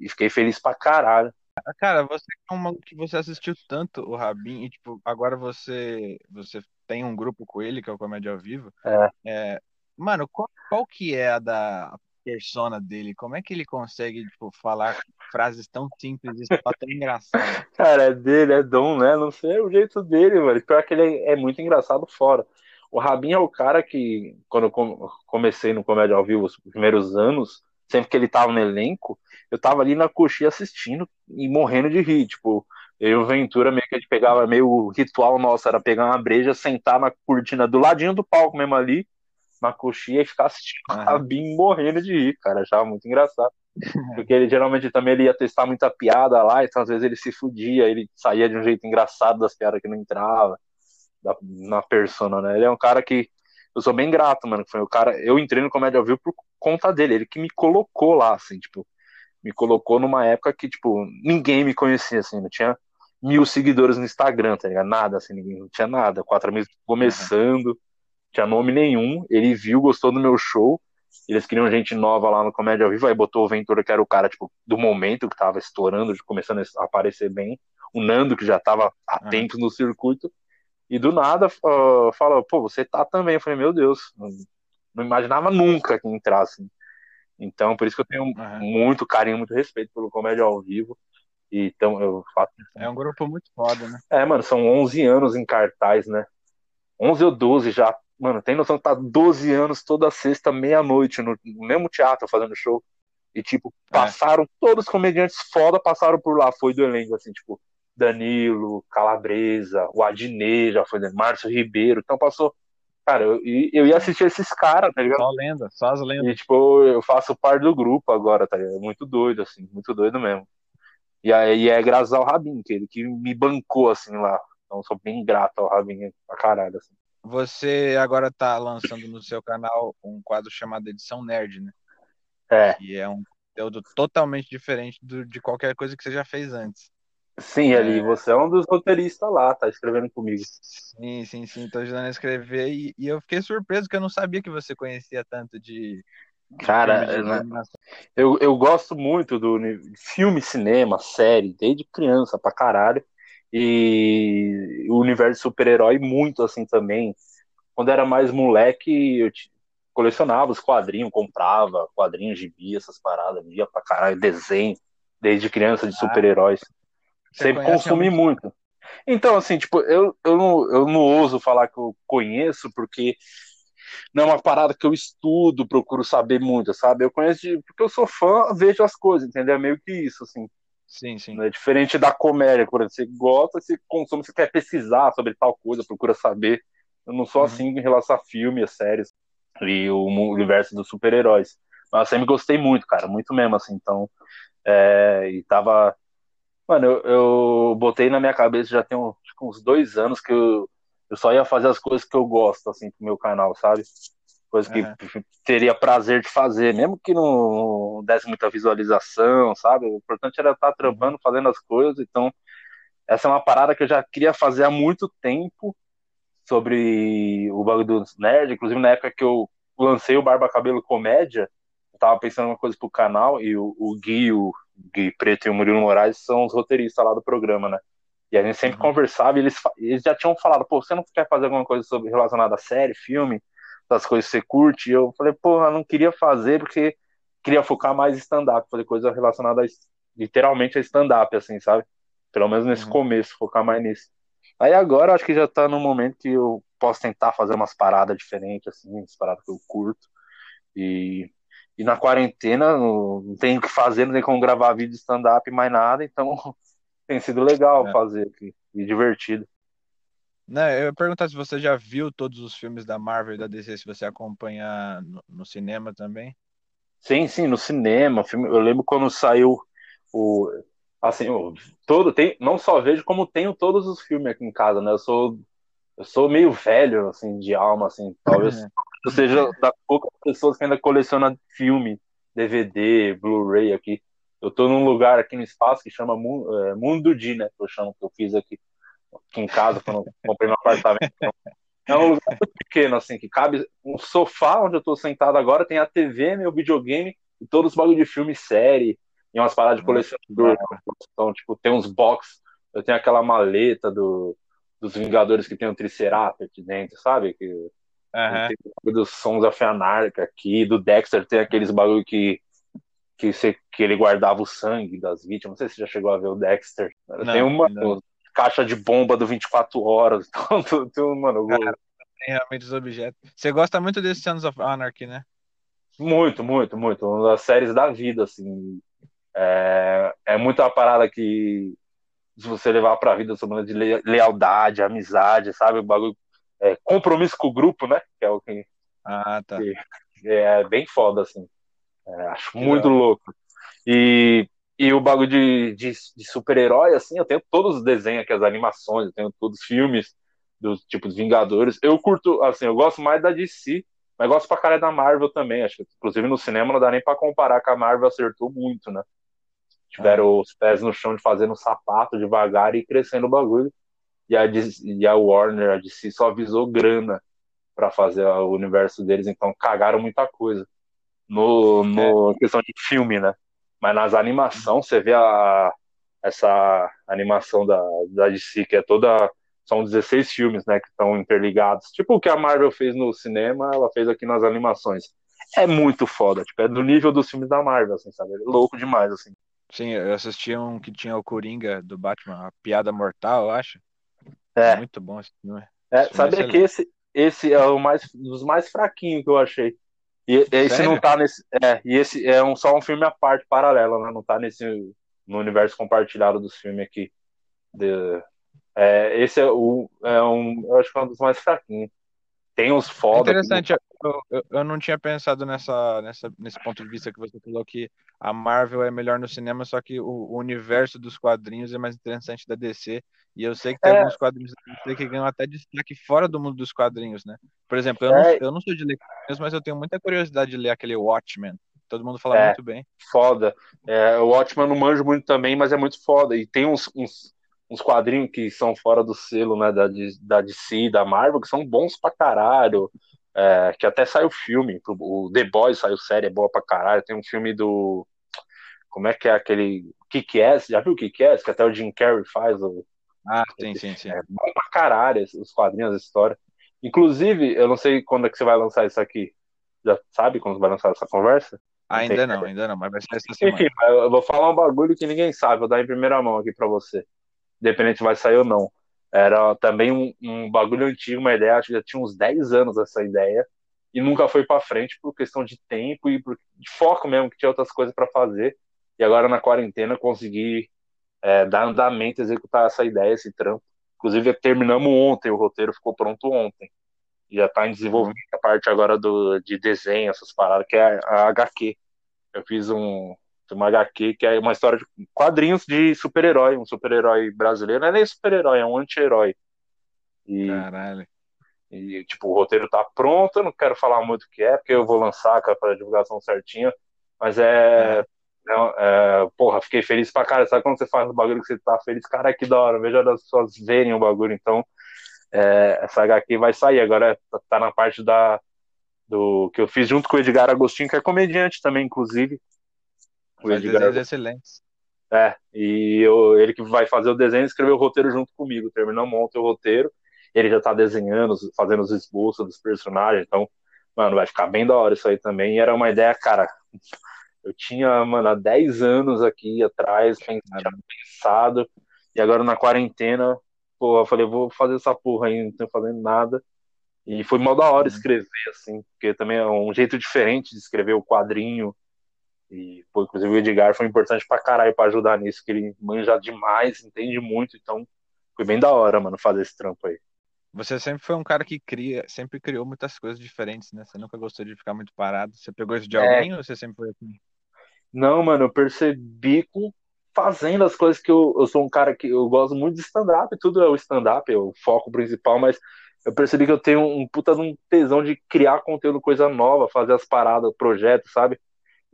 E fiquei feliz pra caralho. Cara, você é uma que você assistiu tanto o Rabin e tipo, agora você você tem um grupo com ele, que é o Comédia ao Vivo. É. É, mano, qual, qual que é a da persona dele? Como é que ele consegue, tipo, falar frases tão simples e só tão engraçadas? *laughs* Cara, é dele, é dom, né? Não sei, é o jeito dele, mano. Pior que ele é muito engraçado fora. O Rabin é o cara que, quando eu com- comecei no Comédia ao Vivo, os primeiros anos, sempre que ele tava no elenco, eu tava ali na coxinha assistindo e morrendo de rir. Tipo, eu e o Ventura meio que a gente pegava, meio o ritual nosso era pegar uma breja, sentar na cortina do ladinho do palco mesmo ali, na coxinha e ficar assistindo o. Rabin morrendo de rir, cara. Achava muito engraçado. *laughs* Porque ele geralmente também ele ia testar muita piada lá, então às vezes ele se fudia, ele saía de um jeito engraçado das piadas que não entrava da- na persona, né? Ele é um cara que eu sou bem grato, mano. Foi o cara, eu entrei no Comédia ao Vivo por conta dele, ele que me colocou lá, assim, tipo, me colocou numa época que, tipo, ninguém me conhecia, assim, não tinha mil seguidores no Instagram, tá ligado? Nada, assim, ninguém, não tinha nada. Quatro amigos começando, tinha nome nenhum. Ele viu, gostou do meu show. Eles queriam gente nova lá no Comédia ao Vivo, aí botou o Ventura, que era o cara, tipo, do momento, que tava estourando, começando a aparecer bem. O Nando, que já tava há Aham. tempos no circuito. E do nada, uh, fala, pô, você tá também. Eu falei, meu Deus, não, não imaginava nunca que entrasse. Então, por isso que eu tenho Aham. muito carinho, muito respeito pelo Comédia ao Vivo. E Então, eu faço. É um grupo muito foda, né? É, mano, são 11 anos em cartaz, né? 11 ou 12 já. Mano, tem noção que tá 12 anos toda sexta, meia-noite, no, mesmo teatro fazendo show. E, tipo, É. passaram, todos os comediantes foda passaram por lá. Foi do elenco, assim, tipo, Danilo, Calabresa, o Adnet já foi, né? Márcio Ribeiro. Então passou. Cara, eu, e eu ia assistir esses caras, tá ligado? Só lenda, só as lendas. E, tipo, eu faço parte do grupo agora, tá ligado? É muito doido, assim, muito doido mesmo. E aí é graças ao Rabin, que ele que me bancou, assim, lá. Então, eu sou bem grato ao Rabin pra caralho, assim. Você agora tá lançando no seu canal um quadro chamado Edição Nerd, né? É, Que é um conteúdo totalmente diferente do- de qualquer coisa que você já fez antes. Sim, ali, você é um dos roteiristas lá, tá escrevendo comigo. Sim, sim, sim. Tô ajudando a escrever e, e eu fiquei surpreso que eu não sabia que você conhecia tanto de, de Cara, de né, eu, eu gosto muito do filme, cinema, série, desde criança pra caralho. E o universo de super-herói muito assim também. Quando era mais moleque, eu colecionava os quadrinhos, comprava quadrinhos, gibi, essas paradas, via pra caralho, desenho, desde criança de super-heróis. Você Sempre consumi realmente. muito. Então, assim, tipo, eu, eu, não, eu não ouso falar que eu conheço, porque não é uma parada que eu estudo, procuro saber muito, sabe? Eu conheço de, porque eu sou fã, vejo as coisas, entendeu? É meio que isso, assim. Sim, sim. É diferente da comédia, por exemplo, você gosta, você consome, você quer pesquisar sobre tal coisa, procura saber. Eu não sou Uhum. assim em relação a filmes, séries e o universo dos super-heróis. Mas eu sempre gostei muito, cara, muito mesmo, assim. Então, é, e tava. Mano, eu, eu botei na minha cabeça já tem que uns dois anos que eu, eu só ia fazer as coisas que eu gosto, assim, pro meu canal, sabe? Coisa que Aham. teria prazer de fazer, mesmo que não desse muita visualização, sabe? O importante era estar trampando, fazendo as coisas. Então, essa é uma parada que eu já queria fazer há muito tempo sobre o bagulho dos nerd. Inclusive, na época que eu lancei o Barba Cabelo Comédia, eu tava pensando em uma coisa pro canal e o, o Gui, o Gui Preto e o Murilo Moraes são os roteiristas lá do programa, né? E a gente sempre Uhum. conversava e eles, eles já tinham falado, pô, você não quer fazer alguma coisa sobre, relacionada a série, filme, das coisas que você curte? E eu falei, porra, não queria fazer porque queria focar mais em stand-up, fazer coisa relacionada a, literalmente a stand-up, assim, sabe? Pelo menos nesse Uhum. começo, focar mais nisso. Aí agora eu acho que já tá no momento que eu posso tentar fazer umas paradas diferentes, assim, umas paradas que eu curto. E, e na quarentena não não tenho o que fazer, não tem como gravar vídeo de stand-up mais nada, então *laughs* tem sido legal É. fazer aqui e divertido. Não, eu ia perguntar se você já viu todos os filmes da Marvel e da DC, se você acompanha no, no cinema também. Sim, sim, no cinema. Filme, eu lembro quando saiu o. Assim, o, todo, tem, não só vejo, como tenho todos os filmes aqui em casa, né? Eu sou, eu sou meio velho, assim, de alma, assim. Talvez *laughs* eu seja das poucas pessoas que ainda coleciona filme, DVD, Blu-ray aqui. Eu tô num lugar aqui no espaço que chama Mundo, é, Mundo D, né? Que eu chamo, que eu fiz aqui aqui em casa, quando comprei meu apartamento. É um lugar muito pequeno, assim, que cabe um sofá onde eu tô sentado agora, tem a TV, meu videogame e todos os bagulho de filme, série, e umas paradas de colecionador. Então, tipo, tem uns box, eu tenho aquela maleta do, dos Vingadores que tem um Triceratops aqui dentro, sabe? Que, uhum. Tem dos Sons of Anarchy aqui, do Dexter tem aqueles bagulho que que, você, que ele guardava o sangue das vítimas. Não sei se você já chegou a ver o Dexter. Não, tem uma, não caixa de bomba do 24 horas. *laughs* Então, tu, mano, Cara, tem realmente os objetos. Você gosta muito desse Sons of Anarchy, né? Muito, muito, muito. Uma das séries da vida, assim. É, é muito uma parada que se você levar pra vida sobre de lealdade, amizade, sabe? O bagulho. É, compromisso com o grupo, né? Que é o que. Ah, tá. Que, é bem foda, assim. É, acho que muito legal. louco. E e o bagulho de, de, de super-herói, assim, eu tenho todos os desenhos aqui, as animações, eu tenho todos os filmes dos tipos Vingadores. Eu curto, assim, eu gosto mais da DC, mas gosto pra caralho da Marvel também. Acho que, inclusive, no cinema não dá nem pra comparar que a Marvel acertou muito, né? Tiveram ah. os pés no chão de fazendo sapato devagar e crescendo o bagulho. E a, e a Warner, a DC, só avisou grana para fazer o universo deles, então cagaram muita coisa. No, no é. questão de filme, né? Mas nas animações, você vê a, essa animação da, da DC, que é toda. São 16 filmes, né, que estão interligados. Tipo o que a Marvel fez no cinema, ela fez aqui nas animações. É muito foda, tipo, é do nível dos filmes da Marvel, assim, sabe? É louco demais, assim. Sim, eu assisti um que tinha o Coringa do Batman, a Piada Mortal, eu acho. É. Muito bom esse filme. É, sabe é que esse, esse é o mais dos mais fraquinhos que eu achei. E esse Sério? não tá nesse. É, e esse é um, só um filme à parte, paralelo, né? Não tá nesse. no universo compartilhado dos filmes aqui. De, é, esse é, o, é um. Eu acho que é um dos mais fraquinhos. Tem uns foda. Interessante, eu, eu, eu, não tinha pensado nessa, nessa, nesse ponto de vista que você falou que a Marvel é melhor no cinema, só que o, o universo dos quadrinhos é mais interessante da DC. E eu sei que tem é. alguns quadrinhos da DC que ganham até destaque fora do mundo dos quadrinhos, né? Por exemplo, eu, é. não, eu não sou de ler quadrinhos, mas eu tenho muita curiosidade de ler aquele Watchmen. Todo mundo fala é. muito bem. Foda. É, o Watchmen não manjo muito também, mas é muito foda. E tem uns, uns uns quadrinhos que são fora do selo né, da, da DC, da Marvel, que são bons pra caralho. É, que até saiu filme, o The Boys saiu série, é boa pra caralho. Tem um filme do. Como é que é aquele. kick ass Já viu o kick ass Que até o Jim Carrey faz. O... Ah, sim, sim, sim. É bom pra caralho os quadrinhos, a história. Inclusive, eu não sei quando é que você vai lançar isso aqui. Já sabe quando vai lançar essa conversa? ainda não, ainda não, mas vai ser essa semana. Enfim, eu vou falar um bagulho que ninguém sabe, vou dar em primeira mão aqui pra você. Independente se vai sair ou não. Era também um, um bagulho antigo, uma ideia, acho que já tinha uns 10 anos essa ideia, e nunca foi para frente por questão de tempo e por, de foco mesmo, que tinha outras coisas para fazer. E agora na quarentena consegui é, dar andamento, executar essa ideia, esse trampo. Inclusive terminamos ontem, o roteiro ficou pronto ontem. E já está em desenvolvimento a parte agora do, de desenho, essas paradas, que é a HQ. Eu fiz um, uma HQ que é uma história de quadrinhos de super-herói, um super-herói brasileiro, não é nem super-herói, é um anti-herói. E, Caralho. E, tipo, o roteiro tá pronto, eu não quero falar muito o que é, porque eu vou lançar para a divulgação certinha, mas é, é. É, porra, fiquei feliz pra cara. Sabe quando você faz um bagulho que você tá feliz? Cara, que da hora. Veja as pessoas verem o bagulho. Então, é, essa HQ vai sair. Agora tá na parte da, do que eu fiz junto com o Edgar Agostinho, que é comediante também, inclusive. O Edgar. excelentes. É, e eu, ele que vai fazer o desenho escreveu o roteiro junto comigo. Terminamos ontem o roteiro. Ele já tá desenhando, fazendo os esboços dos personagens. Então, mano, vai ficar bem da hora isso aí também. E era uma ideia, cara. Eu tinha, mano, há 10 anos aqui atrás, pensado. E agora na quarentena, pô, eu falei, vou fazer essa porra aí, não tô fazendo nada. E foi mal da hora uhum. escrever, assim, porque também é um jeito diferente de escrever o quadrinho e, pô, inclusive o Edgar foi importante pra caralho pra ajudar nisso, que ele manja demais, entende muito, então foi bem da hora, mano, fazer esse trampo aí. Você sempre foi um cara que cria, sempre criou muitas coisas diferentes, né? Você nunca gostou de ficar muito parado. Você pegou isso de É, alguém ou você sempre foi assim? não, mano, eu percebi com fazendo as coisas que eu, eu sou um cara que eu gosto muito de stand-up, tudo é o stand-up, é o foco principal, mas eu percebi que eu tenho um puta de um tesão de criar conteúdo, coisa nova, fazer as paradas, projetos, sabe?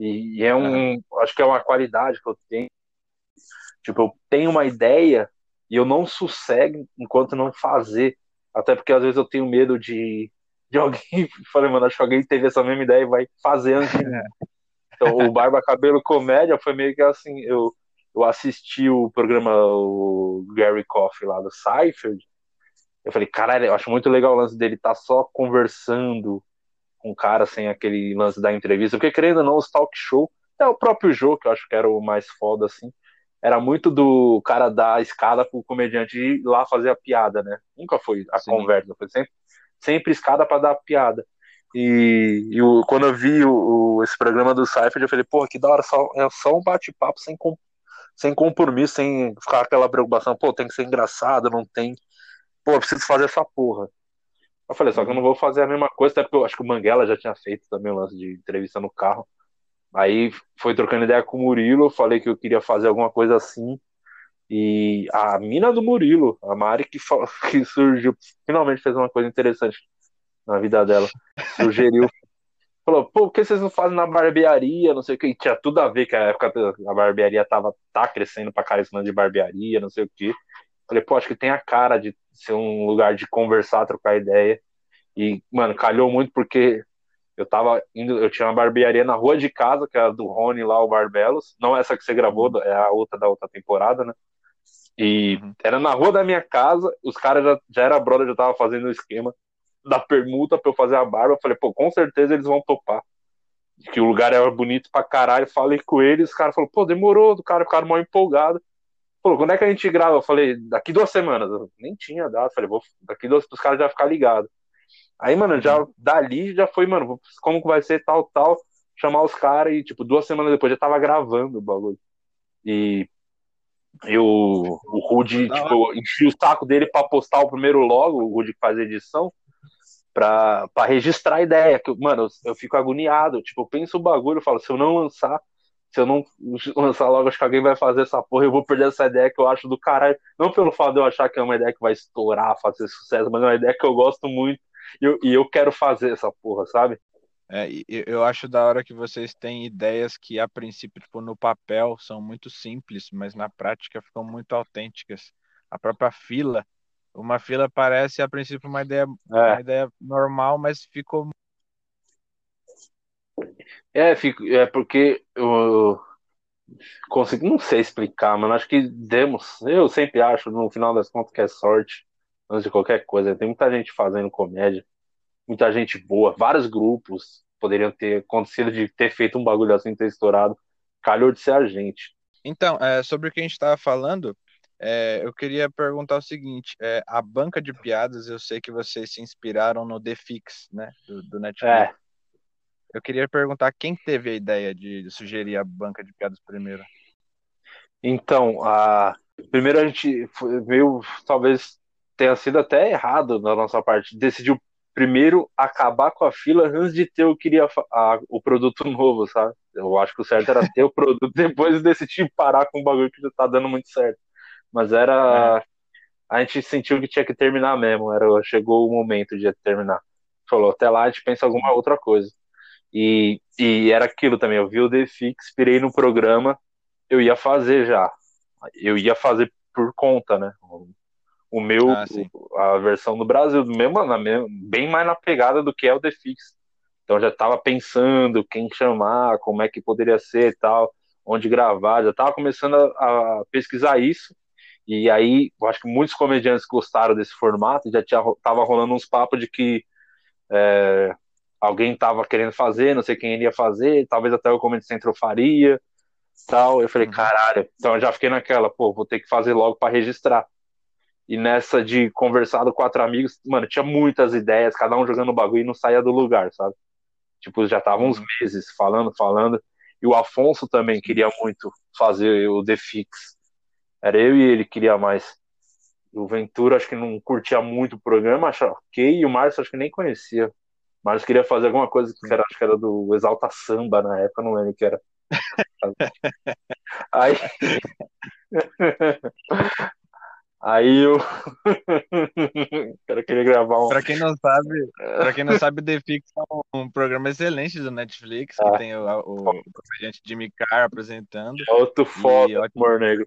E, e é um, acho que é uma qualidade que eu tenho. Tipo, eu tenho uma ideia e eu não sossego enquanto não fazer. Até porque às vezes eu tenho medo de, de alguém. *laughs* Falei, mano, acho que alguém teve essa mesma ideia e vai fazer antes mim. Então, o Barba Cabelo Comédia foi meio que assim, eu, eu assisti o programa o Gary Coffey lá do Seinfeld, eu falei, caralho, eu acho muito legal o lance dele estar tá só conversando com o cara sem aquele lance da entrevista, porque querendo ou não, os talk show, é o próprio jogo, que eu acho que era o mais foda, assim, era muito do cara dar a escada pro comediante ir lá fazer a piada, né? Nunca foi a Sim. conversa, foi sempre, sempre escada para dar a piada. E, e o, quando eu vi o, o, esse programa do Seifert, eu falei, porra, que da hora, só, é só um bate-papo sem, com, sem compromisso, sem ficar aquela preocupação, pô, tem que ser engraçado, não tem. Pô, preciso fazer essa porra. Eu falei, só que eu não vou fazer a mesma coisa, até porque eu acho que o Manguela já tinha feito também o lance de entrevista no carro. Aí foi trocando ideia com o Murilo, falei que eu queria fazer alguma coisa assim. E a mina do Murilo, a Mari, que, *laughs* que surgiu, finalmente fez uma coisa interessante na vida dela. Sugeriu. *laughs* Falou, pô, por que vocês não fazem na barbearia? Não sei o que. E tinha tudo a ver que a época a barbearia tava tá crescendo pra carisma de barbearia, não sei o que. Falei, pô, acho que tem a cara de ser um lugar de conversar, trocar ideia. E, mano, calhou muito porque eu tava indo, eu tinha uma barbearia na rua de casa, que era do Rony lá, o Barbelos. Não essa que você gravou, é a outra da outra temporada, né? E uhum. era na rua da minha casa, os caras já, já era brother, já tava fazendo o esquema da permuta pra eu fazer a barba. Eu falei, pô, com certeza eles vão topar. Que o lugar era bonito pra caralho. Falei com eles, os caras falaram, pô, demorou, o cara ficaram mal empolgado. Falou, quando é que a gente grava? Eu falei, daqui duas semanas. Eu nem tinha dado. Falei, vou, daqui duas, os caras já ficar ligados. Aí, mano, já dali já foi, mano, como que vai ser tal, tal. Chamar os caras e, tipo, duas semanas depois já tava gravando o bagulho. E eu, o Rude, tipo, enchi o saco dele pra postar o primeiro logo, o Rude que faz edição pra, pra registrar a ideia. Que, mano, eu, eu, fico agoniado. Tipo, eu penso o bagulho, eu falo, se eu não lançar, se eu não lançar logo, acho que alguém vai fazer essa porra, eu vou perder essa ideia que eu acho do caralho. Não pelo fato de eu achar que é uma ideia que vai estourar, fazer sucesso, mas é uma ideia que eu gosto muito e eu, e eu quero fazer essa porra, sabe? É, eu acho da hora que vocês têm ideias que, a princípio, tipo, no papel são muito simples, mas na prática ficam muito autênticas. A própria fila, uma fila parece, a princípio, uma ideia, é. uma ideia normal, mas ficou. É, fico, é porque eu consigo, não sei explicar, mano. Acho que demos. Eu sempre acho, no final das contas, que é sorte antes de qualquer coisa. Tem muita gente fazendo comédia, muita gente boa, vários grupos poderiam ter acontecido de ter feito um bagulho assim, ter estourado. Calhou de ser a gente. Então, é, sobre o que a gente estava falando, é, eu queria perguntar o seguinte: é, a banca de piadas, eu sei que vocês se inspiraram no The Fix, né? Do, do Netflix. É. Eu queria perguntar quem teve a ideia de sugerir a banca de piadas primeiro. Então, a... primeiro a gente veio, talvez tenha sido até errado da nossa parte, decidiu primeiro acabar com a fila antes de ter o que queria a, o produto novo, sabe? Eu acho que o certo era ter o produto *laughs* depois decidir parar com o bagulho que já tá dando muito certo. Mas era. É. A gente sentiu que tinha que terminar mesmo. Era, chegou o momento de terminar. Falou, até lá a gente pensa alguma outra coisa. E, e era aquilo também. Eu vi o The Fix, pirei no programa, eu ia fazer já. Eu ia fazer por conta, né? O meu, ah, a versão do Brasil, mesmo, na, bem mais na pegada do que é o The Fix. Então já estava pensando quem chamar, como é que poderia ser e tal, onde gravar, já estava começando a, a, pesquisar isso. E aí, eu acho que muitos comediantes gostaram desse formato, já tinha, tava rolando uns papos de que é, alguém tava querendo fazer, não sei quem iria fazer, talvez até o Comedy Central faria, tal. Eu falei, uhum. caralho, então eu já fiquei naquela, pô, vou ter que fazer logo para registrar. E nessa de conversar com quatro amigos, mano, tinha muitas ideias, cada um jogando bagulho e não saía do lugar, sabe? Tipo, já tava uns meses falando, falando. E o Afonso também queria muito fazer o The Fix. Era eu e ele queria mais. O Ventura acho que não curtia muito o programa, achava ok, e o Márcio acho que nem conhecia. Márcio queria fazer alguma coisa que era, acho que era do Exalta Samba na época, não lembro o que era. *laughs* Aí. *laughs* Aí eu. *laughs* Quero querer gravar um. Pra quem não sabe, para quem não sabe, The Fix é um, programa excelente do Netflix, que ah. tem o, o, o comediante Jimmy Carr apresentando. É outro foda, e, humor negro.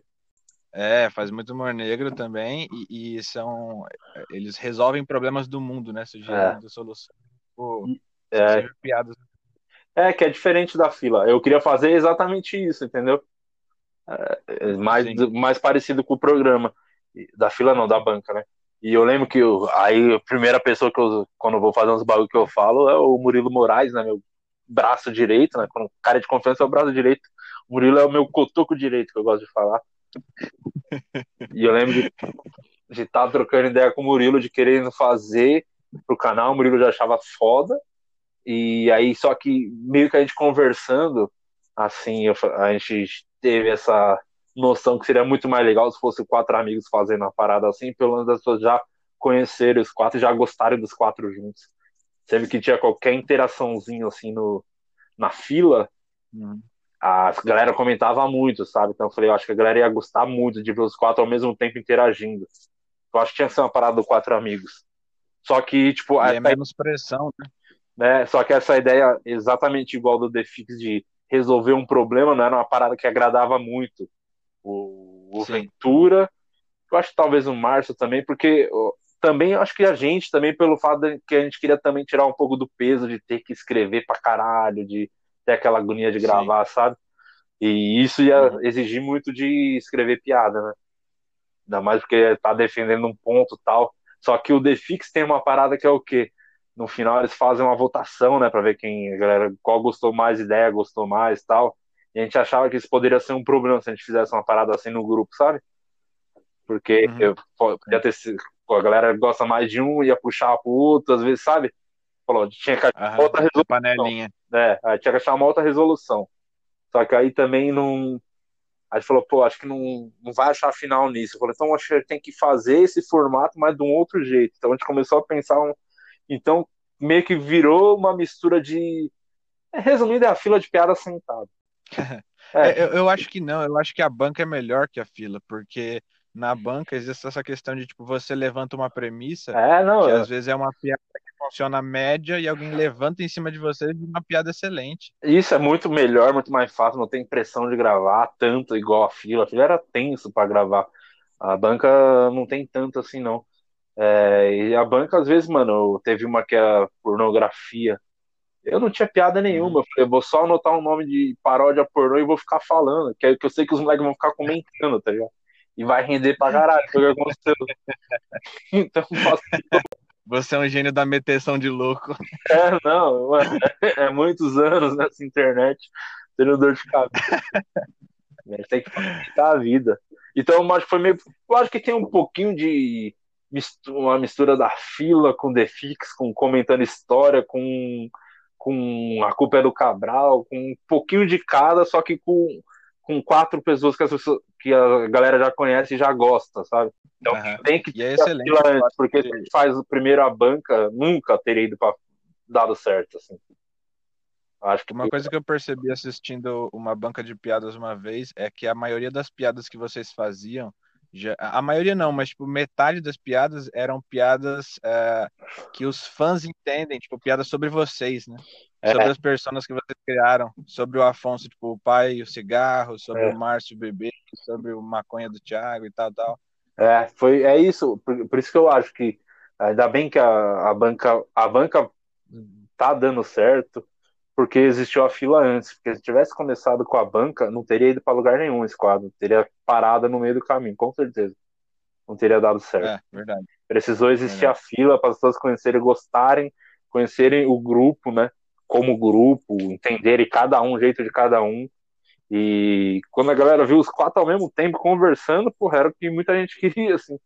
É, faz muito humor negro também, e, e, são. Eles resolvem problemas do mundo, né? Sugerindo é. soluções. Tipo, é. piadas. É, que é diferente da fila. Eu queria fazer exatamente isso, entendeu? É, é mais, mais parecido com o programa da fila não, da banca, né? E eu lembro que eu, aí a primeira pessoa que eu, quando eu vou fazer uns bagulho que eu falo é o Murilo Moraes, né? Meu braço direito, né? Quando cara de confiança é o braço direito. O Murilo é o meu cotoco direito, que eu gosto de falar. *laughs* e eu lembro de estar tá trocando ideia com o Murilo, de querendo fazer pro canal, o Murilo já achava foda. E aí, só que meio que a gente conversando, assim, eu, a gente teve essa noção que seria muito mais legal se fosse quatro amigos fazendo a parada assim, pelo menos as pessoas já conhecerem os quatro e já gostarem dos quatro juntos. Sempre que tinha qualquer interaçãozinho assim no, na fila, hum. a galera comentava muito, sabe? Então eu falei, eu acho que a galera ia gostar muito de ver os quatro ao mesmo tempo interagindo. Eu acho que tinha que ser uma parada do quatro amigos. Só que, tipo. E é menos pressão, né? né? Só que essa ideia exatamente igual do The Fix de resolver um problema não era uma parada que agradava muito o, o Ventura, eu acho que talvez o Márcio também, porque também acho que a gente também, pelo fato de que a gente queria também tirar um pouco do peso de ter que escrever pra caralho, de ter aquela agonia de gravar, Sim. sabe? E isso ia uhum. exigir muito de escrever piada, né? Ainda mais porque tá defendendo um ponto tal. Só que o Defix tem uma parada que é o quê? No final eles fazem uma votação, né, para ver quem, galera, qual gostou mais ideia, gostou mais tal. E a gente achava que isso poderia ser um problema se a gente fizesse uma parada assim no grupo, sabe? Porque uhum. eu, podia ter a galera gosta mais de um, ia puxar pro outro, às vezes, sabe? Falou, tinha que achar uhum. outra resolução. Panelinha. É, tinha que achar uma outra resolução. Só que aí também não. Aí falou, pô, acho que não, não vai achar final nisso. Eu falei, então acho que tem que fazer esse formato, mas de um outro jeito. Então a gente começou a pensar. Um... Então meio que virou uma mistura de. É, resumindo, é a fila de piada sentada. *laughs* É. eu, eu acho que não, eu acho que a banca é melhor que a fila, porque na banca existe essa questão de tipo você levanta uma premissa é, não, que eu... às vezes é uma piada funciona média e alguém levanta em cima de você e uma piada excelente. Isso é muito melhor, muito mais fácil, não tem pressão de gravar tanto igual a fila. A fila era tenso para gravar. A banca não tem tanto assim não. É, e a banca às vezes, mano, teve uma que era pornografia eu não tinha piada nenhuma. Eu falei, vou só anotar um nome de paródia pornô e vou ficar falando. Que, é, que eu sei que os moleques vão ficar comentando, tá ligado? E vai render pra caralho, foi o que aconteceu. *laughs* então, posso... Você é um gênio da meteção de louco. *laughs* É, não, mano, é, é muitos anos nessa internet tendo dor de cabeça. *laughs* Tem que facilitar a vida. Então, eu acho que foi meio. Eu acho que tem um pouquinho de uma mistura da fila com The Fix, com comentando história, com com A Culpa é do Cabral, com um pouquinho de cada, só que com, com quatro pessoas que, pessoas, que a galera já conhece e já gosta, sabe? Então uhum. tem que ter é antes, porque se a gente faz o primeiro a banca, nunca teria ido para dado certo, assim. Acho que uma coisa que eu percebi assistindo uma banca de piadas uma vez é que a maioria das piadas que vocês faziam já, a maioria não, mas tipo, metade das piadas eram piadas é, que os fãs entendem, tipo, piadas sobre vocês, né? É. Sobre as pessoas que vocês criaram, sobre o Afonso, tipo, o pai e o cigarro, sobre é. o Márcio o bebê, sobre o maconha do Thiago e tal, tal. É, foi, é isso, por, por isso que eu acho que ainda bem que a, a banca a banca tá dando certo, porque existiu a fila antes. Porque se tivesse começado com a banca, não teria ido para lugar nenhum esse quadro. Teria parado no meio do caminho, com certeza. Não teria dado certo. É, verdade. Precisou existir verdade. a fila para as pessoas conhecerem, gostarem, conhecerem o grupo, né? Como grupo, entenderem cada um, o jeito de cada um. E quando a galera viu os quatro ao mesmo tempo conversando, porra, era o que muita gente *laughs* queria, assim.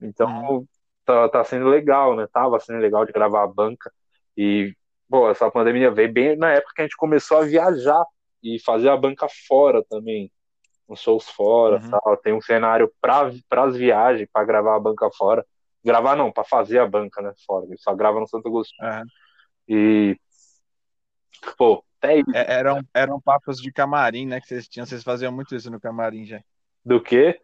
Então, uhum. tá, tá sendo legal, né? Tava sendo legal de gravar a banca. E Pô, essa pandemia veio bem na época que a gente começou a viajar e fazer a banca fora também. uns shows fora, uhum. tal. Tem um cenário para as viagens, para gravar a banca fora. Gravar não, para fazer a banca, né? Fora. Só grava no Santo Agostinho. Uhum. E. Pô, até isso. É, eram, eram papos de camarim, né? Que vocês tinham. Vocês faziam muito isso no camarim já. Do quê?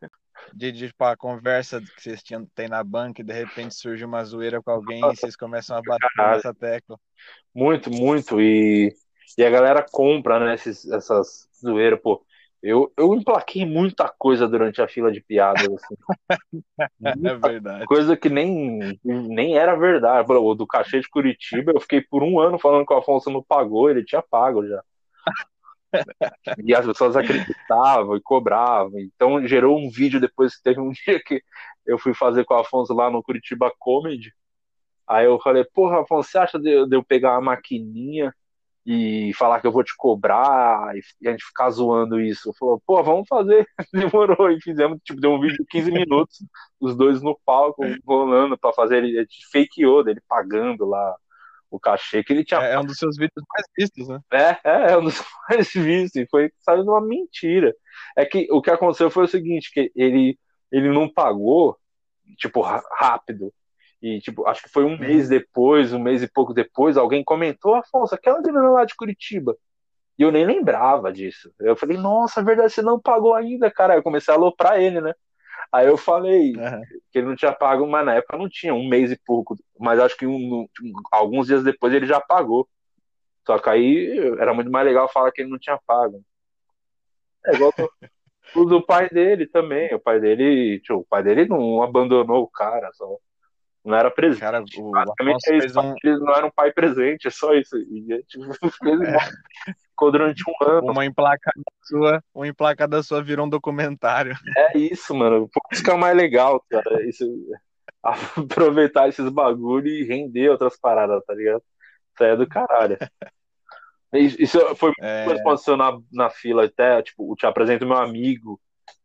De, de tipo, a conversa que vocês tinham, tem na banca e de repente surge uma zoeira com alguém Nossa, e vocês começam a bater caralho. nessa tecla. Muito, muito. E, e a galera compra, né? Esses, essas zoeiras, pô. Eu, eu emplaquei muita coisa durante a fila de piadas. Assim. *laughs* é verdade. Coisa que nem, nem era verdade. O do cachê de Curitiba, eu fiquei por um ano falando que o Afonso não pagou, ele tinha pago já. *laughs* e as pessoas acreditavam e cobravam. Então gerou um vídeo depois que teve um *laughs* dia que eu fui fazer com o Afonso lá no Curitiba Comedy. Aí eu falei, porra, Afonso, você acha de eu pegar uma maquininha e falar que eu vou te cobrar e a gente ficar zoando isso. Falou, pô, vamos fazer. *laughs* Demorou e fizemos, tipo, deu um vídeo de 15 minutos, os dois no palco, rolando para fazer ele, fakeou dele pagando lá o cachê que ele tinha. É, é, um dos seus vídeos mais vistos, né? É, é, é um dos *laughs* mais vistos. E foi saindo uma mentira. É que o que aconteceu foi o seguinte, que ele, ele não pagou, tipo, rápido. E, tipo, acho que foi um mês depois, um mês e pouco depois, alguém comentou, Afonso, aquela menina lá de Curitiba. E eu nem lembrava disso. Eu falei, nossa, é verdade, você não pagou ainda, cara. Eu comecei a aloprar ele, né? Aí eu falei uhum. que ele não tinha pago, mas na época não tinha, um mês e pouco. Mas acho que um, alguns dias depois ele já pagou. Só que aí era muito mais legal falar que ele não tinha pago. É igual *laughs* o do pai dele também. O pai dele, tipo, o pai dele não abandonou o cara, só não era presente. Cara, o Basicamente, eles, um... eles não eram pai presente, é só isso. E, tipo, *laughs* é. Ficou durante um ano. Uma emplacada sua, uma emplacada sua virou um documentário. É isso, mano. Isso que é o mais legal, cara. Isso, *laughs* aproveitar esses bagulho e render outras paradas, tá ligado? Isso é do caralho. Isso foi muito é... aconteceu na, na fila até, tipo, te apresento meu amigo,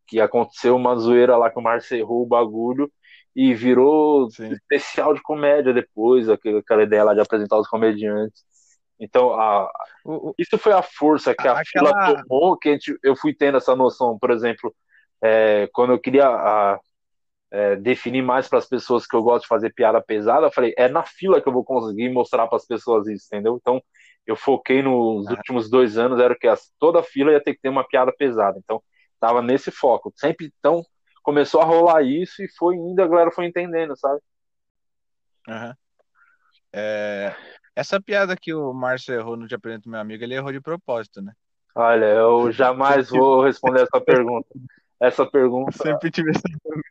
que aconteceu uma zoeira lá que o Márcio errou o bagulho e virou Sim. especial de comédia depois, aquela ideia lá de apresentar os comediantes. Então, a, o, isso foi a força que a aquela... fila tomou, que gente, eu fui tendo essa noção, por exemplo, é, quando eu queria a, é, definir mais para as pessoas que eu gosto de fazer piada pesada, eu falei, é na fila que eu vou conseguir mostrar para as pessoas isso, entendeu? Então, eu foquei nos ah. últimos dois anos, era que toda fila ia ter que ter uma piada pesada. Então, tava nesse foco. Sempre, então, começou a rolar isso e foi indo, a galera foi entendendo, sabe? Uhum. É, essa piada que o Márcio errou no Te Apresento Meu Amigo, ele errou de propósito, né? Olha, eu *laughs* jamais vou responder essa pergunta. Essa pergunta. Eu sempre tive essa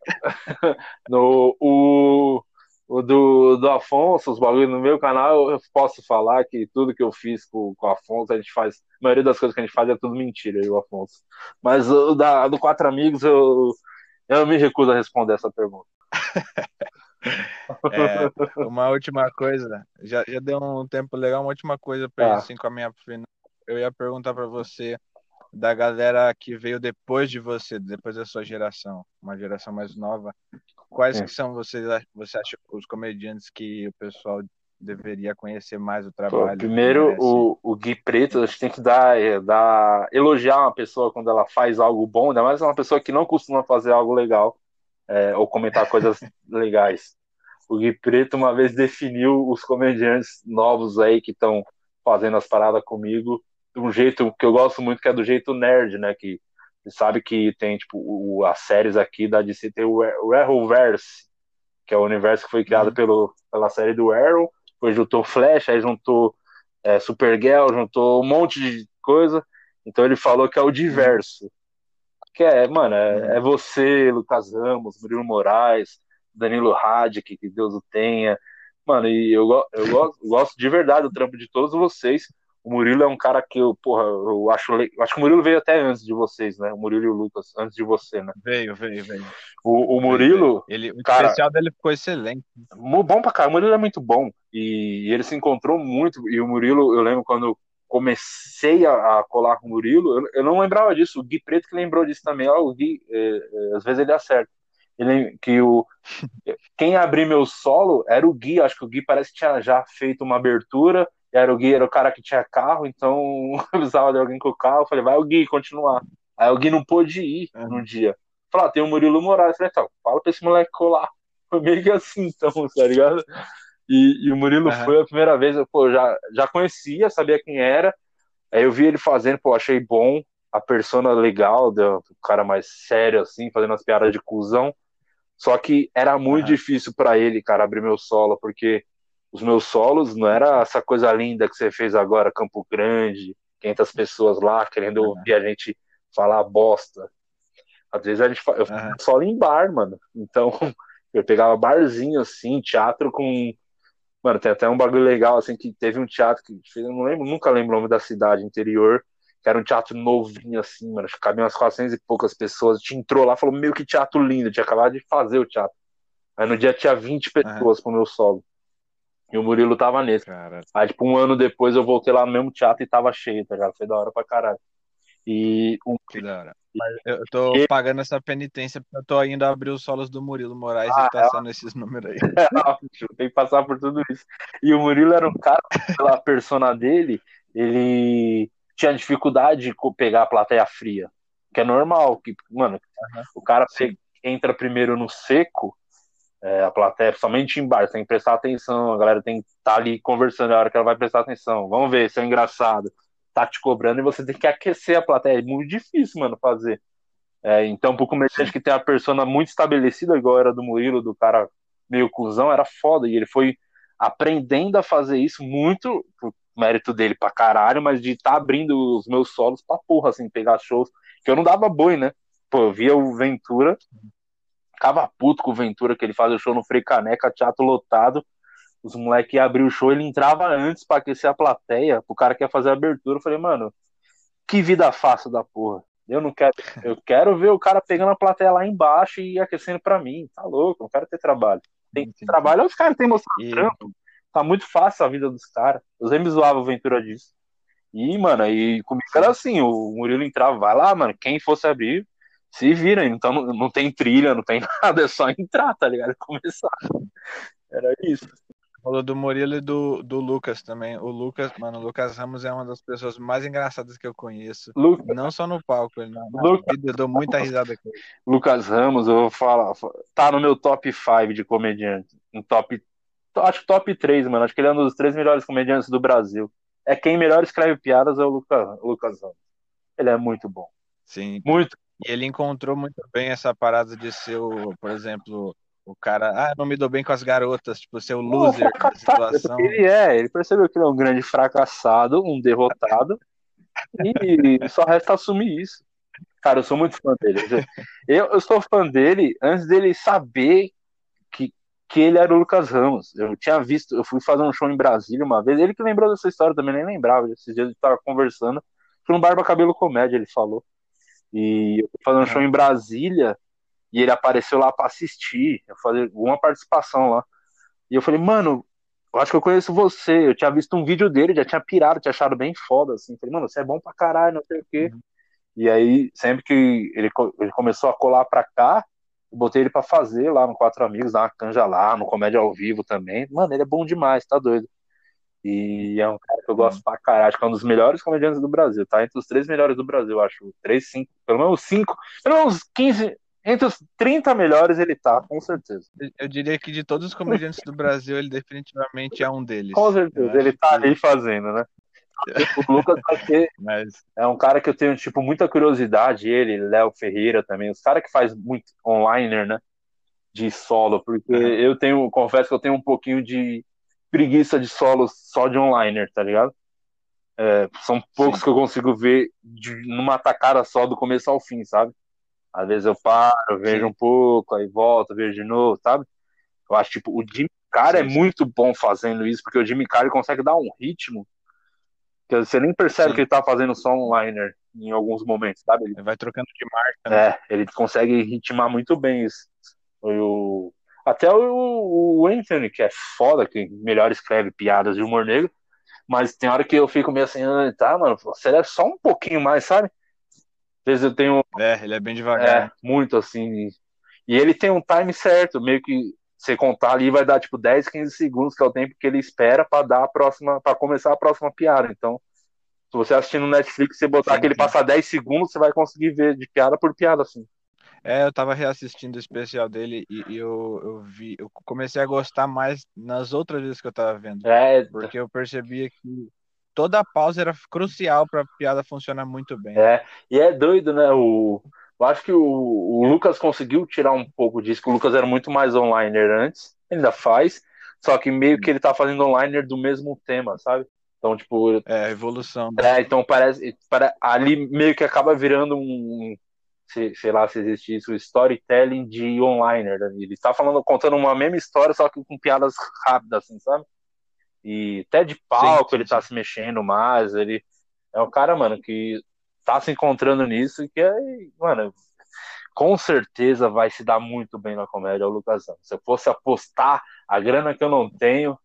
*laughs* no, o, o do, do Afonso, os bagulhos no meu canal, eu posso falar que tudo que eu fiz com, com o Afonso, a gente faz. A maioria das coisas que a gente faz é tudo mentira, eu, Afonso. Mas o da, do Quatro Amigos, eu, eu me recuso a responder essa pergunta. *laughs* é, uma última coisa, já, já deu um tempo legal, uma última coisa para ah. assim encaminhar pro final. Eu ia perguntar para você da galera que veio depois de você, depois da sua geração, uma geração mais nova. Quais que são vocês, você acha os comediantes que o pessoal deveria conhecer mais o trabalho. Pô, primeiro, o, o Gui Preto, a gente tem que dar, é, dar, elogiar uma pessoa quando ela faz algo bom, ainda mais uma pessoa que não costuma fazer algo legal é, ou comentar coisas *laughs* legais. O Gui Preto uma vez definiu os comediantes novos aí que estão fazendo as paradas comigo de um jeito que eu gosto muito, que é do jeito nerd, né? Que você sabe que tem, tipo, o, as séries aqui da DC tem o Arrowverse, que é o universo que foi criado uhum. pelo, pela série do Arrow, depois juntou Flash, aí juntou é, Supergirl, juntou um monte de coisa. Então ele falou que é o diverso. Que é, mano, é, é você, Lucas Ramos, Murilo Moraes, Danilo Radic, que Deus o tenha. Mano, e eu, eu, gosto, eu gosto de verdade do trampo de todos vocês. O Murilo é um cara que eu, porra, eu acho. Eu acho que o Murilo veio até antes de vocês, né? O Murilo e o Lucas, antes de você, né? Veio, veio, veio. O, o Murilo. Ele, o cara, especial dele ficou excelente. Bom pra caramba, o Murilo é muito bom. E, e ele se encontrou muito. E o Murilo, eu lembro quando comecei a, a colar com o Murilo, eu, eu, não lembrava disso. O Gui Preto que lembrou disso também. Ó, o Gui, é, é, às vezes ele acerta. Ele, que o *laughs* quem abriu meu solo era o Gui. Acho que o Gui parece que tinha já feito uma abertura era o Gui, era o cara que tinha carro, então *laughs* eu precisava de alguém com o carro. Eu falei, vai o Gui continuar. Aí alguém não pôde ir uhum. no dia. Falar, ah, tem o Murilo Moraes. Falei, então, fala pra esse moleque colar. *laughs* Foi meio que assim, então, tá ligado? E, e o Murilo uhum. foi a primeira vez, eu pô, já, já conhecia, sabia quem era. Aí eu vi ele fazendo, pô, achei bom. A persona legal, do, cara mais sério, assim, fazendo as piadas de cuzão. Só que era muito uhum. difícil para ele, cara, abrir meu solo, porque os meus solos não era essa coisa linda que você fez agora, Campo Grande, 500 pessoas lá querendo uhum. ouvir a gente falar bosta. Às vezes a gente eu uhum. solo em bar, mano. Então *laughs* eu pegava barzinho assim, teatro com Mano, tem até um bagulho legal, assim, que teve um teatro que eu não lembro, nunca lembro o nome da cidade interior, que era um teatro novinho, assim, mano, cabia umas 400 e poucas pessoas, a gente entrou lá, falou, meio que teatro lindo, tinha acabado de fazer o teatro. Aí no dia tinha 20 pessoas uhum. pro meu solo. E o Murilo tava nesse. Cara. Aí, tipo, um ano depois eu voltei lá no mesmo teatro e tava cheio, tá ligado? Foi da hora pra caralho. E um... Que da hora. Eu tô e... pagando essa penitência porque eu tô indo abrir os solos do Murilo Moraes ah, e passando é... esses números aí. *laughs* É, tem que passar por tudo isso. E o Murilo era um cara, pela persona dele, ele tinha dificuldade de pegar a plateia fria. Que é normal, que, mano, uhum. o cara entra primeiro no seco, é, a plateia, somente em bar, tem que prestar atenção, a galera tem que estar tá ali conversando, a hora que ela vai prestar atenção. Vamos ver se é engraçado tá te cobrando e você tem que aquecer a plateia. É muito difícil, mano, fazer. É, então, pro comediante que tem a persona muito estabelecida, igual era do Murilo, do cara meio cuzão, era foda. E ele foi aprendendo a fazer isso muito, por mérito dele pra caralho, mas de estar tá abrindo os meus solos pra porra, assim, pegar shows. Que eu não dava boi, né? Pô, eu via o Ventura, ficava puto com o Ventura, que ele fazia o show no Frei Caneca, teatro lotado os moleques iam abrir o show, ele entrava antes para aquecer a plateia, pro cara que ia fazer a abertura. Eu falei, mano, que vida fácil da porra. Eu não quero, eu quero ver o cara pegando a plateia lá embaixo e aquecendo para mim. Tá louco, não quero ter trabalho. Tem que trabalho, os caras têm mostrado e... trampo. Tá muito fácil a vida dos caras. Eu sempre zoava o Ventura disso. E, mano, e comigo era assim, o Murilo entrava, vai lá, mano, quem fosse abrir, se vira, então não, não tem trilha, não tem *laughs* nada, é só entrar, tá ligado? *laughs* Começar. Era isso. Falou do Murilo e do, do Lucas também. O Lucas, mano, o Lucas Ramos é uma das pessoas mais engraçadas que eu conheço. Lucas. Não só no palco, ele não. Lucas. Eu dou muita risada com ele. Lucas Ramos, eu vou falar, tá no meu top 5 de comediante. Um top. Acho que top 3, mano. Acho que ele é um dos três melhores comediantes do Brasil. É quem melhor escreve piadas é o Lucas, o Lucas Ramos. Ele é muito bom. Sim. Muito. E ele encontrou muito bem essa parada de ser, o, por exemplo, o cara, ah, não me dou bem com as garotas, tipo, ser o loser da situação. Ele é, ele percebeu que ele é um grande fracassado, um derrotado, e só resta assumir isso. Cara, eu sou muito fã dele. Eu, eu sou fã dele antes dele saber que, que ele era o Lucas Ramos. Eu tinha visto, eu fui fazer um show em Brasília uma vez, ele que lembrou dessa história também, nem lembrava. Esses dias a gente tava conversando, foi um Barba Cabelo Comédia, ele falou. E eu fui fazer um show em Brasília, e ele apareceu lá para assistir, eu falei uma participação lá. E eu falei, mano, eu acho que eu conheço você. Eu tinha visto um vídeo dele, já tinha pirado, tinha achado bem foda, assim. falei, mano, você é bom pra caralho, não sei o quê. Uhum. E aí, sempre que ele, ele começou a colar pra cá, eu botei ele pra fazer lá no Quatro Amigos, dar uma canja lá, no Comédia ao Vivo também. Mano, ele é bom demais, tá doido. E é um cara que eu gosto uhum. pra caralho, acho que é um dos melhores comediantes do Brasil, tá? Entre os três melhores do Brasil, acho. Três, cinco, pelo menos cinco, pelo menos 15, entre os 30 melhores ele tá, com certeza. Eu diria que de todos os comediantes do Brasil, ele definitivamente é um deles. Com certeza, ele tá que... ali fazendo, né? O Lucas vai *laughs* Mas... é um cara que eu tenho, tipo, muita curiosidade, ele, Léo Ferreira também, os caras que faz muito online, né? De solo, porque eu tenho, confesso que eu tenho um pouquinho de preguiça de solo só de online, tá ligado? É, são poucos Sim. que eu consigo ver de, numa tacada só do começo ao fim, sabe? Às vezes eu paro, vejo sim. um pouco, aí volto, vejo de novo, sabe? Eu acho, tipo, o Jimmy Carr é muito bom fazendo isso, porque o Jimmy Carr consegue dar um ritmo que você nem percebe sim. que ele tá fazendo só um liner em alguns momentos, sabe? Ele, ele vai trocando de marca. Né? É, ele consegue ritmar muito bem isso. O, até o, o Anthony, que é foda, que melhor escreve piadas de humor negro, mas tem hora que eu fico meio assim, ah, tá, mano, você é só um pouquinho mais, sabe? Às vezes eu tenho. É, ele é bem devagar. É, muito assim. E ele tem um time certo, meio que você contar ali vai dar tipo 10, 15 segundos, que é o tempo que ele espera para dar a próxima, para começar a próxima piada. Então, Se você assistir no Netflix, você botar Sim, aquele sim. passar 10 segundos, você vai conseguir ver de piada por piada, assim. É, eu tava reassistindo o especial dele e, e eu, eu vi, eu comecei a gostar mais nas outras vezes que eu tava vendo. É, Porque eu percebia que toda a pausa era crucial pra piada funcionar muito bem. é. E é doido, né? O, eu acho que o, o Lucas conseguiu tirar um pouco disso, que o Lucas era muito mais online antes, ainda faz, só que meio que ele tá fazendo online do mesmo tema, sabe? Então, tipo, É, a evolução. né? É, então parece, para ali meio que acaba virando um, sei, sei lá se existe isso, storytelling de online, né? Ele está falando, contando uma mesma história, só que com piadas rápidas, assim, sabe? E até de palco sim, ele tá se mexendo mais, ele é um cara, mano, que tá se encontrando nisso e que é, mano, com certeza vai se dar muito bem na comédia, o Lucas Ramos. Se eu fosse apostar a grana que eu não tenho,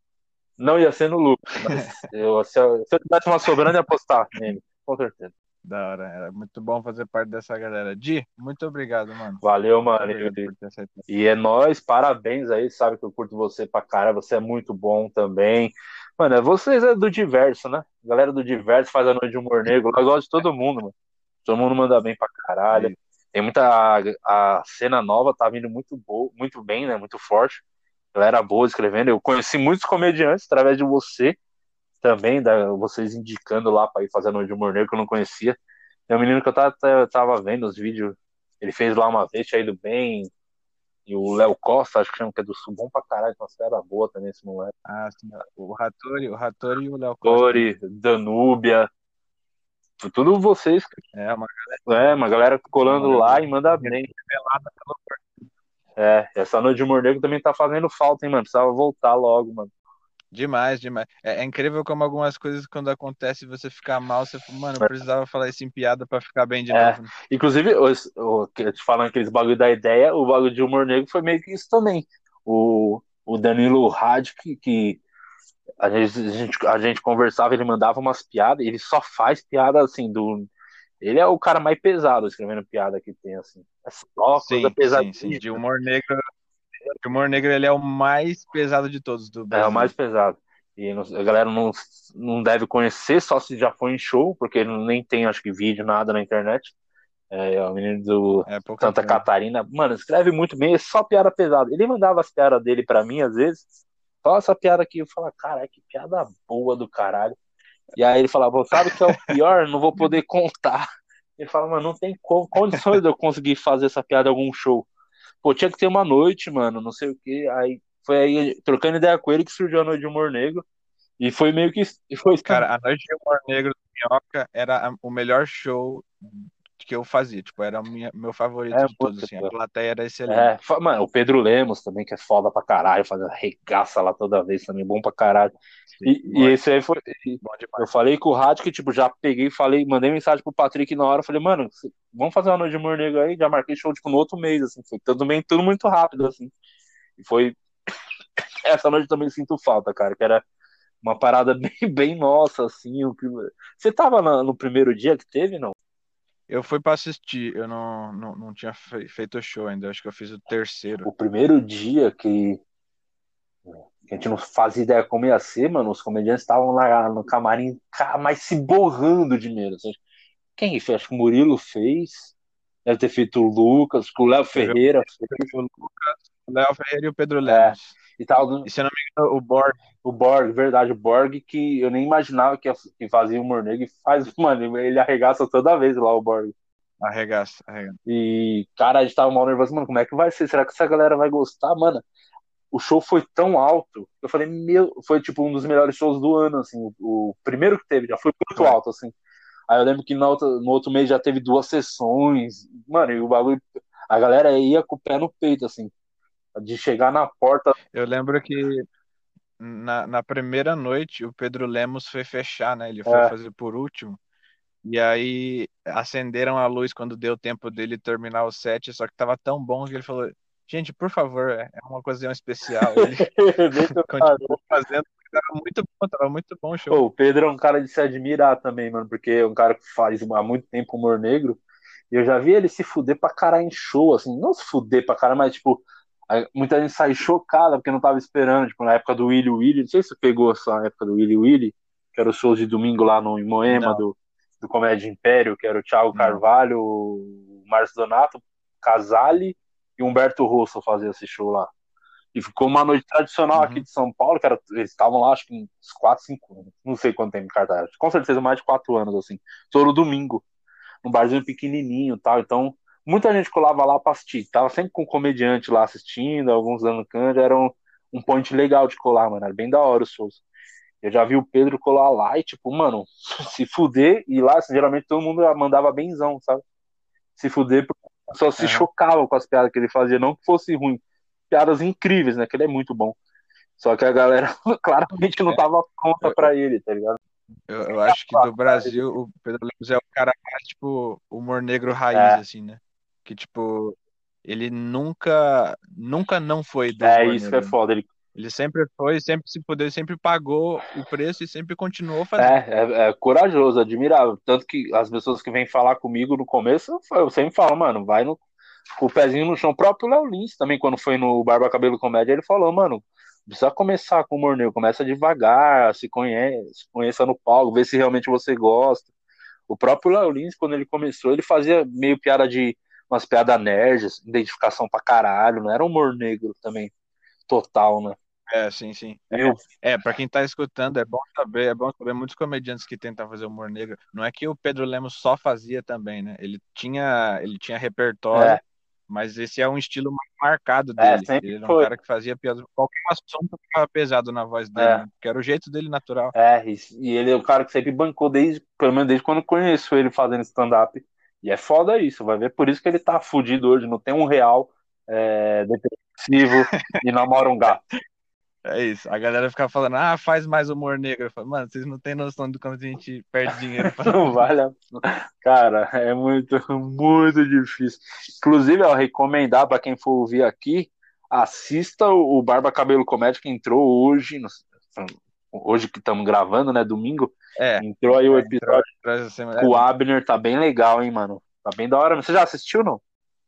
não ia ser no lucro, mas *laughs* eu, se, eu, se eu tivesse uma sobrando, ia apostar nele, com certeza. Da hora. Era muito bom fazer parte dessa galera. Di, muito obrigado, mano. Valeu, mano. Obrigado. E é nóis, parabéns aí, sabe que eu curto você pra cara, você é muito bom também. Mano, é vocês é do diverso, né? Galera do diverso faz a noite de humor negro, eu gosto de todo mundo, mano. Todo mundo manda bem pra caralho. Tem muita. A, a cena nova tá vindo muito boa, muito bem, né? Muito forte. Galera boa escrevendo. Eu conheci muitos comediantes através de você também, da, vocês indicando lá pra ir fazer a noite de humor negro que eu não conhecia. Tem um menino que eu tava, tava vendo os vídeos, ele fez lá uma vez, tinha ido bem. E o Léo Costa, acho que chama que é do Sul, bom pra caralho, uma era boa também esse moleque. Ah, sim. O Ratori, o Ratori e o Léo Costa. Tori, Danúbia, tudo vocês. É, uma É, uma galera colando Uma lá galera e manda bem. É, essa noite de humor negro também tá fazendo falta, hein, mano? Precisava voltar logo, mano. Demais, demais. É, é incrível como algumas coisas, quando acontece você ficar mal, você fala, mano, eu precisava falar isso em piada pra ficar bem de É. novo. né? Inclusive, os, o, te falando aqueles bagulho da ideia, o bagulho de humor negro foi meio que isso também. O, o Danilo Radic, que, que a, gente, a, gente, a gente conversava, ele mandava umas piadas, ele só faz piada assim, do. Ele é o cara mais pesado escrevendo piada que tem, assim. É só coisa Sim, pesadinha. sim, sim. De humor negro, de humor negro ele é o mais pesado de todos do É Brasil. o mais pesado. E não- a galera não, não deve conhecer, só se já foi em show, porque nem tem, acho que, vídeo, nada na internet. É, é o menino do É Santa coisa. Catarina. Mano, escreve muito bem, é só piada pesada. Ele mandava as piadas dele pra mim, às vezes. Só essa piada aqui, eu falava, caralho, que piada boa do caralho. E aí ele falava, sabe o que é o pior? Não vou poder contar. Ele fala, mano, não tem co- condições de eu conseguir fazer essa piada em algum show. Pô, tinha que ter uma noite, mano, não sei o que. Aí foi aí, trocando ideia com ele, que surgiu a noite de humor negro. E foi meio que. Foi Cara, a Noite de Humor Negro do Minhoca era o melhor show que eu fazia. Tipo, era o minha- meu favorito É, de todos, assim. A plateia era excelente. É, mano, o Pedro Lemos também, que é foda pra caralho, fazendo regaça lá toda vez também, bom pra caralho. E, e Bom- esse aí foi. Eu falei com o Rádio que, tipo, já peguei, falei, mandei mensagem pro Patrick na hora, falei, mano, vamos fazer uma noite de humor negro aí, já marquei show, tipo, no outro mês, assim, foi tudo bem, tudo muito rápido, assim. E foi. *coughs* Essa noite eu também sinto falta, cara, que era uma parada *laughs* bem, bem nossa, assim. O que... Você tava no primeiro dia que teve, não? Eu fui pra assistir, eu não, não, não tinha fe- feito show ainda. Acho que eu fiz o terceiro. O primeiro dia que a gente não fazia ideia como ia ser, mano, os comediantes estavam lá no camarim, mas se borrando de medo. assim. Quem fez? Acho que o Murilo fez, deve ter feito o Lucas, o Léo Ferreira fez, O o Léo Ferreira e o Pedro É. E tal. E se eu não me engano, o Borg. O Borg, verdade, o Borg, que eu nem imaginava que, que fazia humor negro e faz, *laughs* mano, ele arregaça toda vez lá o Borg. Arregaça, arregaça. E, cara, a gente tava mal nervoso, mano, como é que vai ser? Será que essa galera vai gostar? Mano, o show foi tão alto, eu falei, meu, foi tipo um dos melhores shows do ano, assim, o, o primeiro que teve, já foi muito Foi. alto, assim. Aí eu lembro que na outra- no outro mês já teve duas sessões, mano, e o bagulho, a galera ia com o pé no peito, assim, de chegar na porta, Eu lembro que na, na primeira noite o Pedro Lemos foi fechar, né? Ele foi É. fazer por último. E aí acenderam a luz quando deu tempo dele terminar o set, só que tava tão bom que ele falou: Gente, por favor, é é uma ocasião especial. *laughs* Ele *laughs* continuou fazendo, tava muito bom, tava muito bom o show. Pô, o Pedro é um cara de se admirar também, mano, porque é um cara que faz há muito tempo humor negro. E eu já vi ele se fuder pra caralho em show, assim, não se fuder pra caralho, mas tipo, muita gente sai chocada porque não tava esperando, tipo, na época do Willy Willy, não sei se você pegou essa época do Willy Willy, que era o show de domingo lá no, em Moema, do, do Comédia Império, que era o Thiago Carvalho, o Márcio Donato, Casale e Humberto Rosso fazer esse show lá. E ficou uma noite tradicional uhum. aqui de São Paulo, que era, eles estavam lá, acho que uns 4, 5 anos. Não sei quanto tempo em cartaz. Com certeza mais de 4 anos, assim. Todo domingo. Um barzinho pequenininho e tal. Então, muita gente colava lá pra assistir. Tava sempre com um comediante lá assistindo, alguns dando canja. Era um, um point legal de colar, mano. Era bem da hora os shows. Eu já vi o Pedro colar lá e, tipo, mano, *laughs* se fuder, e lá, assim, geralmente todo mundo mandava benzão, sabe? Se fuder, só se uhum. chocava com as piadas que ele fazia, não que fosse ruim. Piadas incríveis, né? Que ele é muito bom. Só que a galera *laughs* claramente não tava conta pra ele, tá ligado? Eu, eu acho que do Brasil, o Pedro Lemos é o cara mais, tipo, humor negro raiz, é. assim, né? Que, tipo, ele nunca, nunca não foi É, isso negro. é foda. Ele ele sempre foi, sempre se puder, sempre pagou o preço e sempre continuou fazendo. É, é, é, corajoso, admirável. Tanto que as pessoas que vêm falar comigo no começo, eu sempre falo, mano, vai no, com o pezinho no chão. O próprio Léo Lins também, quando foi no Barba Cabelo Comédia, ele falou, mano, precisa começar com o Morneu, começa devagar, se conhece, conheça no palco, vê se realmente você gosta. O próprio Léo Lins, quando ele começou, ele fazia meio piada de umas piadas nerds, identificação pra caralho, não era humor negro também, total, né? É, sim, sim. É, é para quem tá escutando, é bom saber, é bom saber muitos comediantes que tentam fazer humor negro. Não é que o Pedro Lemos só fazia também, né? Ele tinha, ele tinha repertório, é. mas esse é um estilo mais marcado é, dele. É, ele era um foi. cara que fazia piada, qualquer assunto ficava pesado na voz dele, é. né? que era o jeito dele natural. É, e ele é o cara que sempre bancou desde, pelo menos desde quando eu conheço ele fazendo stand-up. E é foda isso, vai ver por isso que ele tá fudido hoje, não tem um real é, depressivo e namora um gato. *laughs* É isso. A galera fica falando, ah, faz mais humor negro. Eu falo, mano, vocês não têm noção do quanto a gente perde dinheiro. Pra... *laughs* não vale a... *laughs* Cara, é muito, muito difícil. Inclusive, eu recomendar para quem for ouvir aqui, assista o Barba Cabelo Comédia que entrou hoje, hoje que estamos gravando, né, domingo. É. Entrou aí o episódio. Entrou, o Abner tá bem legal, hein, mano. Tá bem da hora. Você já assistiu, não?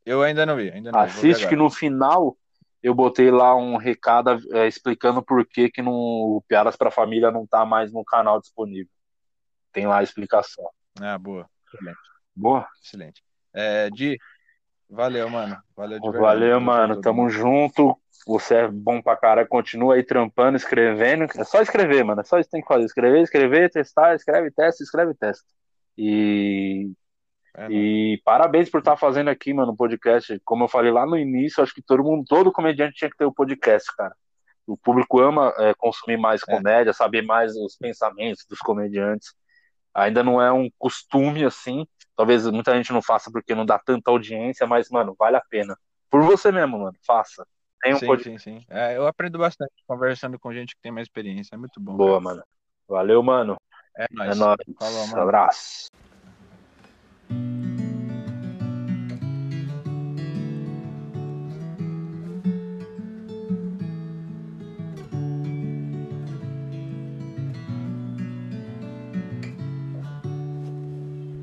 Eu ainda não vi, ainda não Assiste que no final eu botei lá um recado é, explicando por que, que no, o Piadas para Família não tá mais no canal disponível. Tem lá a explicação. Ah, boa. Excelente. Boa? Excelente. É, Di, valeu, mano. Valeu de verdade. Valeu, mano. Tamo junto. Você é bom pra caralho. Continua aí trampando, escrevendo. É só escrever, mano. É só isso que tem que fazer. Escrever, escrever, testar, escreve, testa, escreve, testa. E é, e parabéns por estar tá fazendo aqui, mano, o podcast. Como eu falei lá no início, acho que todo mundo, todo comediante tinha que ter o um podcast, cara. O público ama é, consumir mais é. comédia, saber mais os pensamentos dos comediantes. Ainda não é um costume assim. Talvez muita gente não faça porque não dá tanta audiência, mas, mano, vale a pena. Por você mesmo, mano, faça. Tem um sim, podcast. Sim, sim. É, eu aprendo bastante conversando com gente que tem mais experiência. É muito bom. Boa, cara. mano. Valeu, mano. É nóis. É nóis. Falou, mano. Abraço.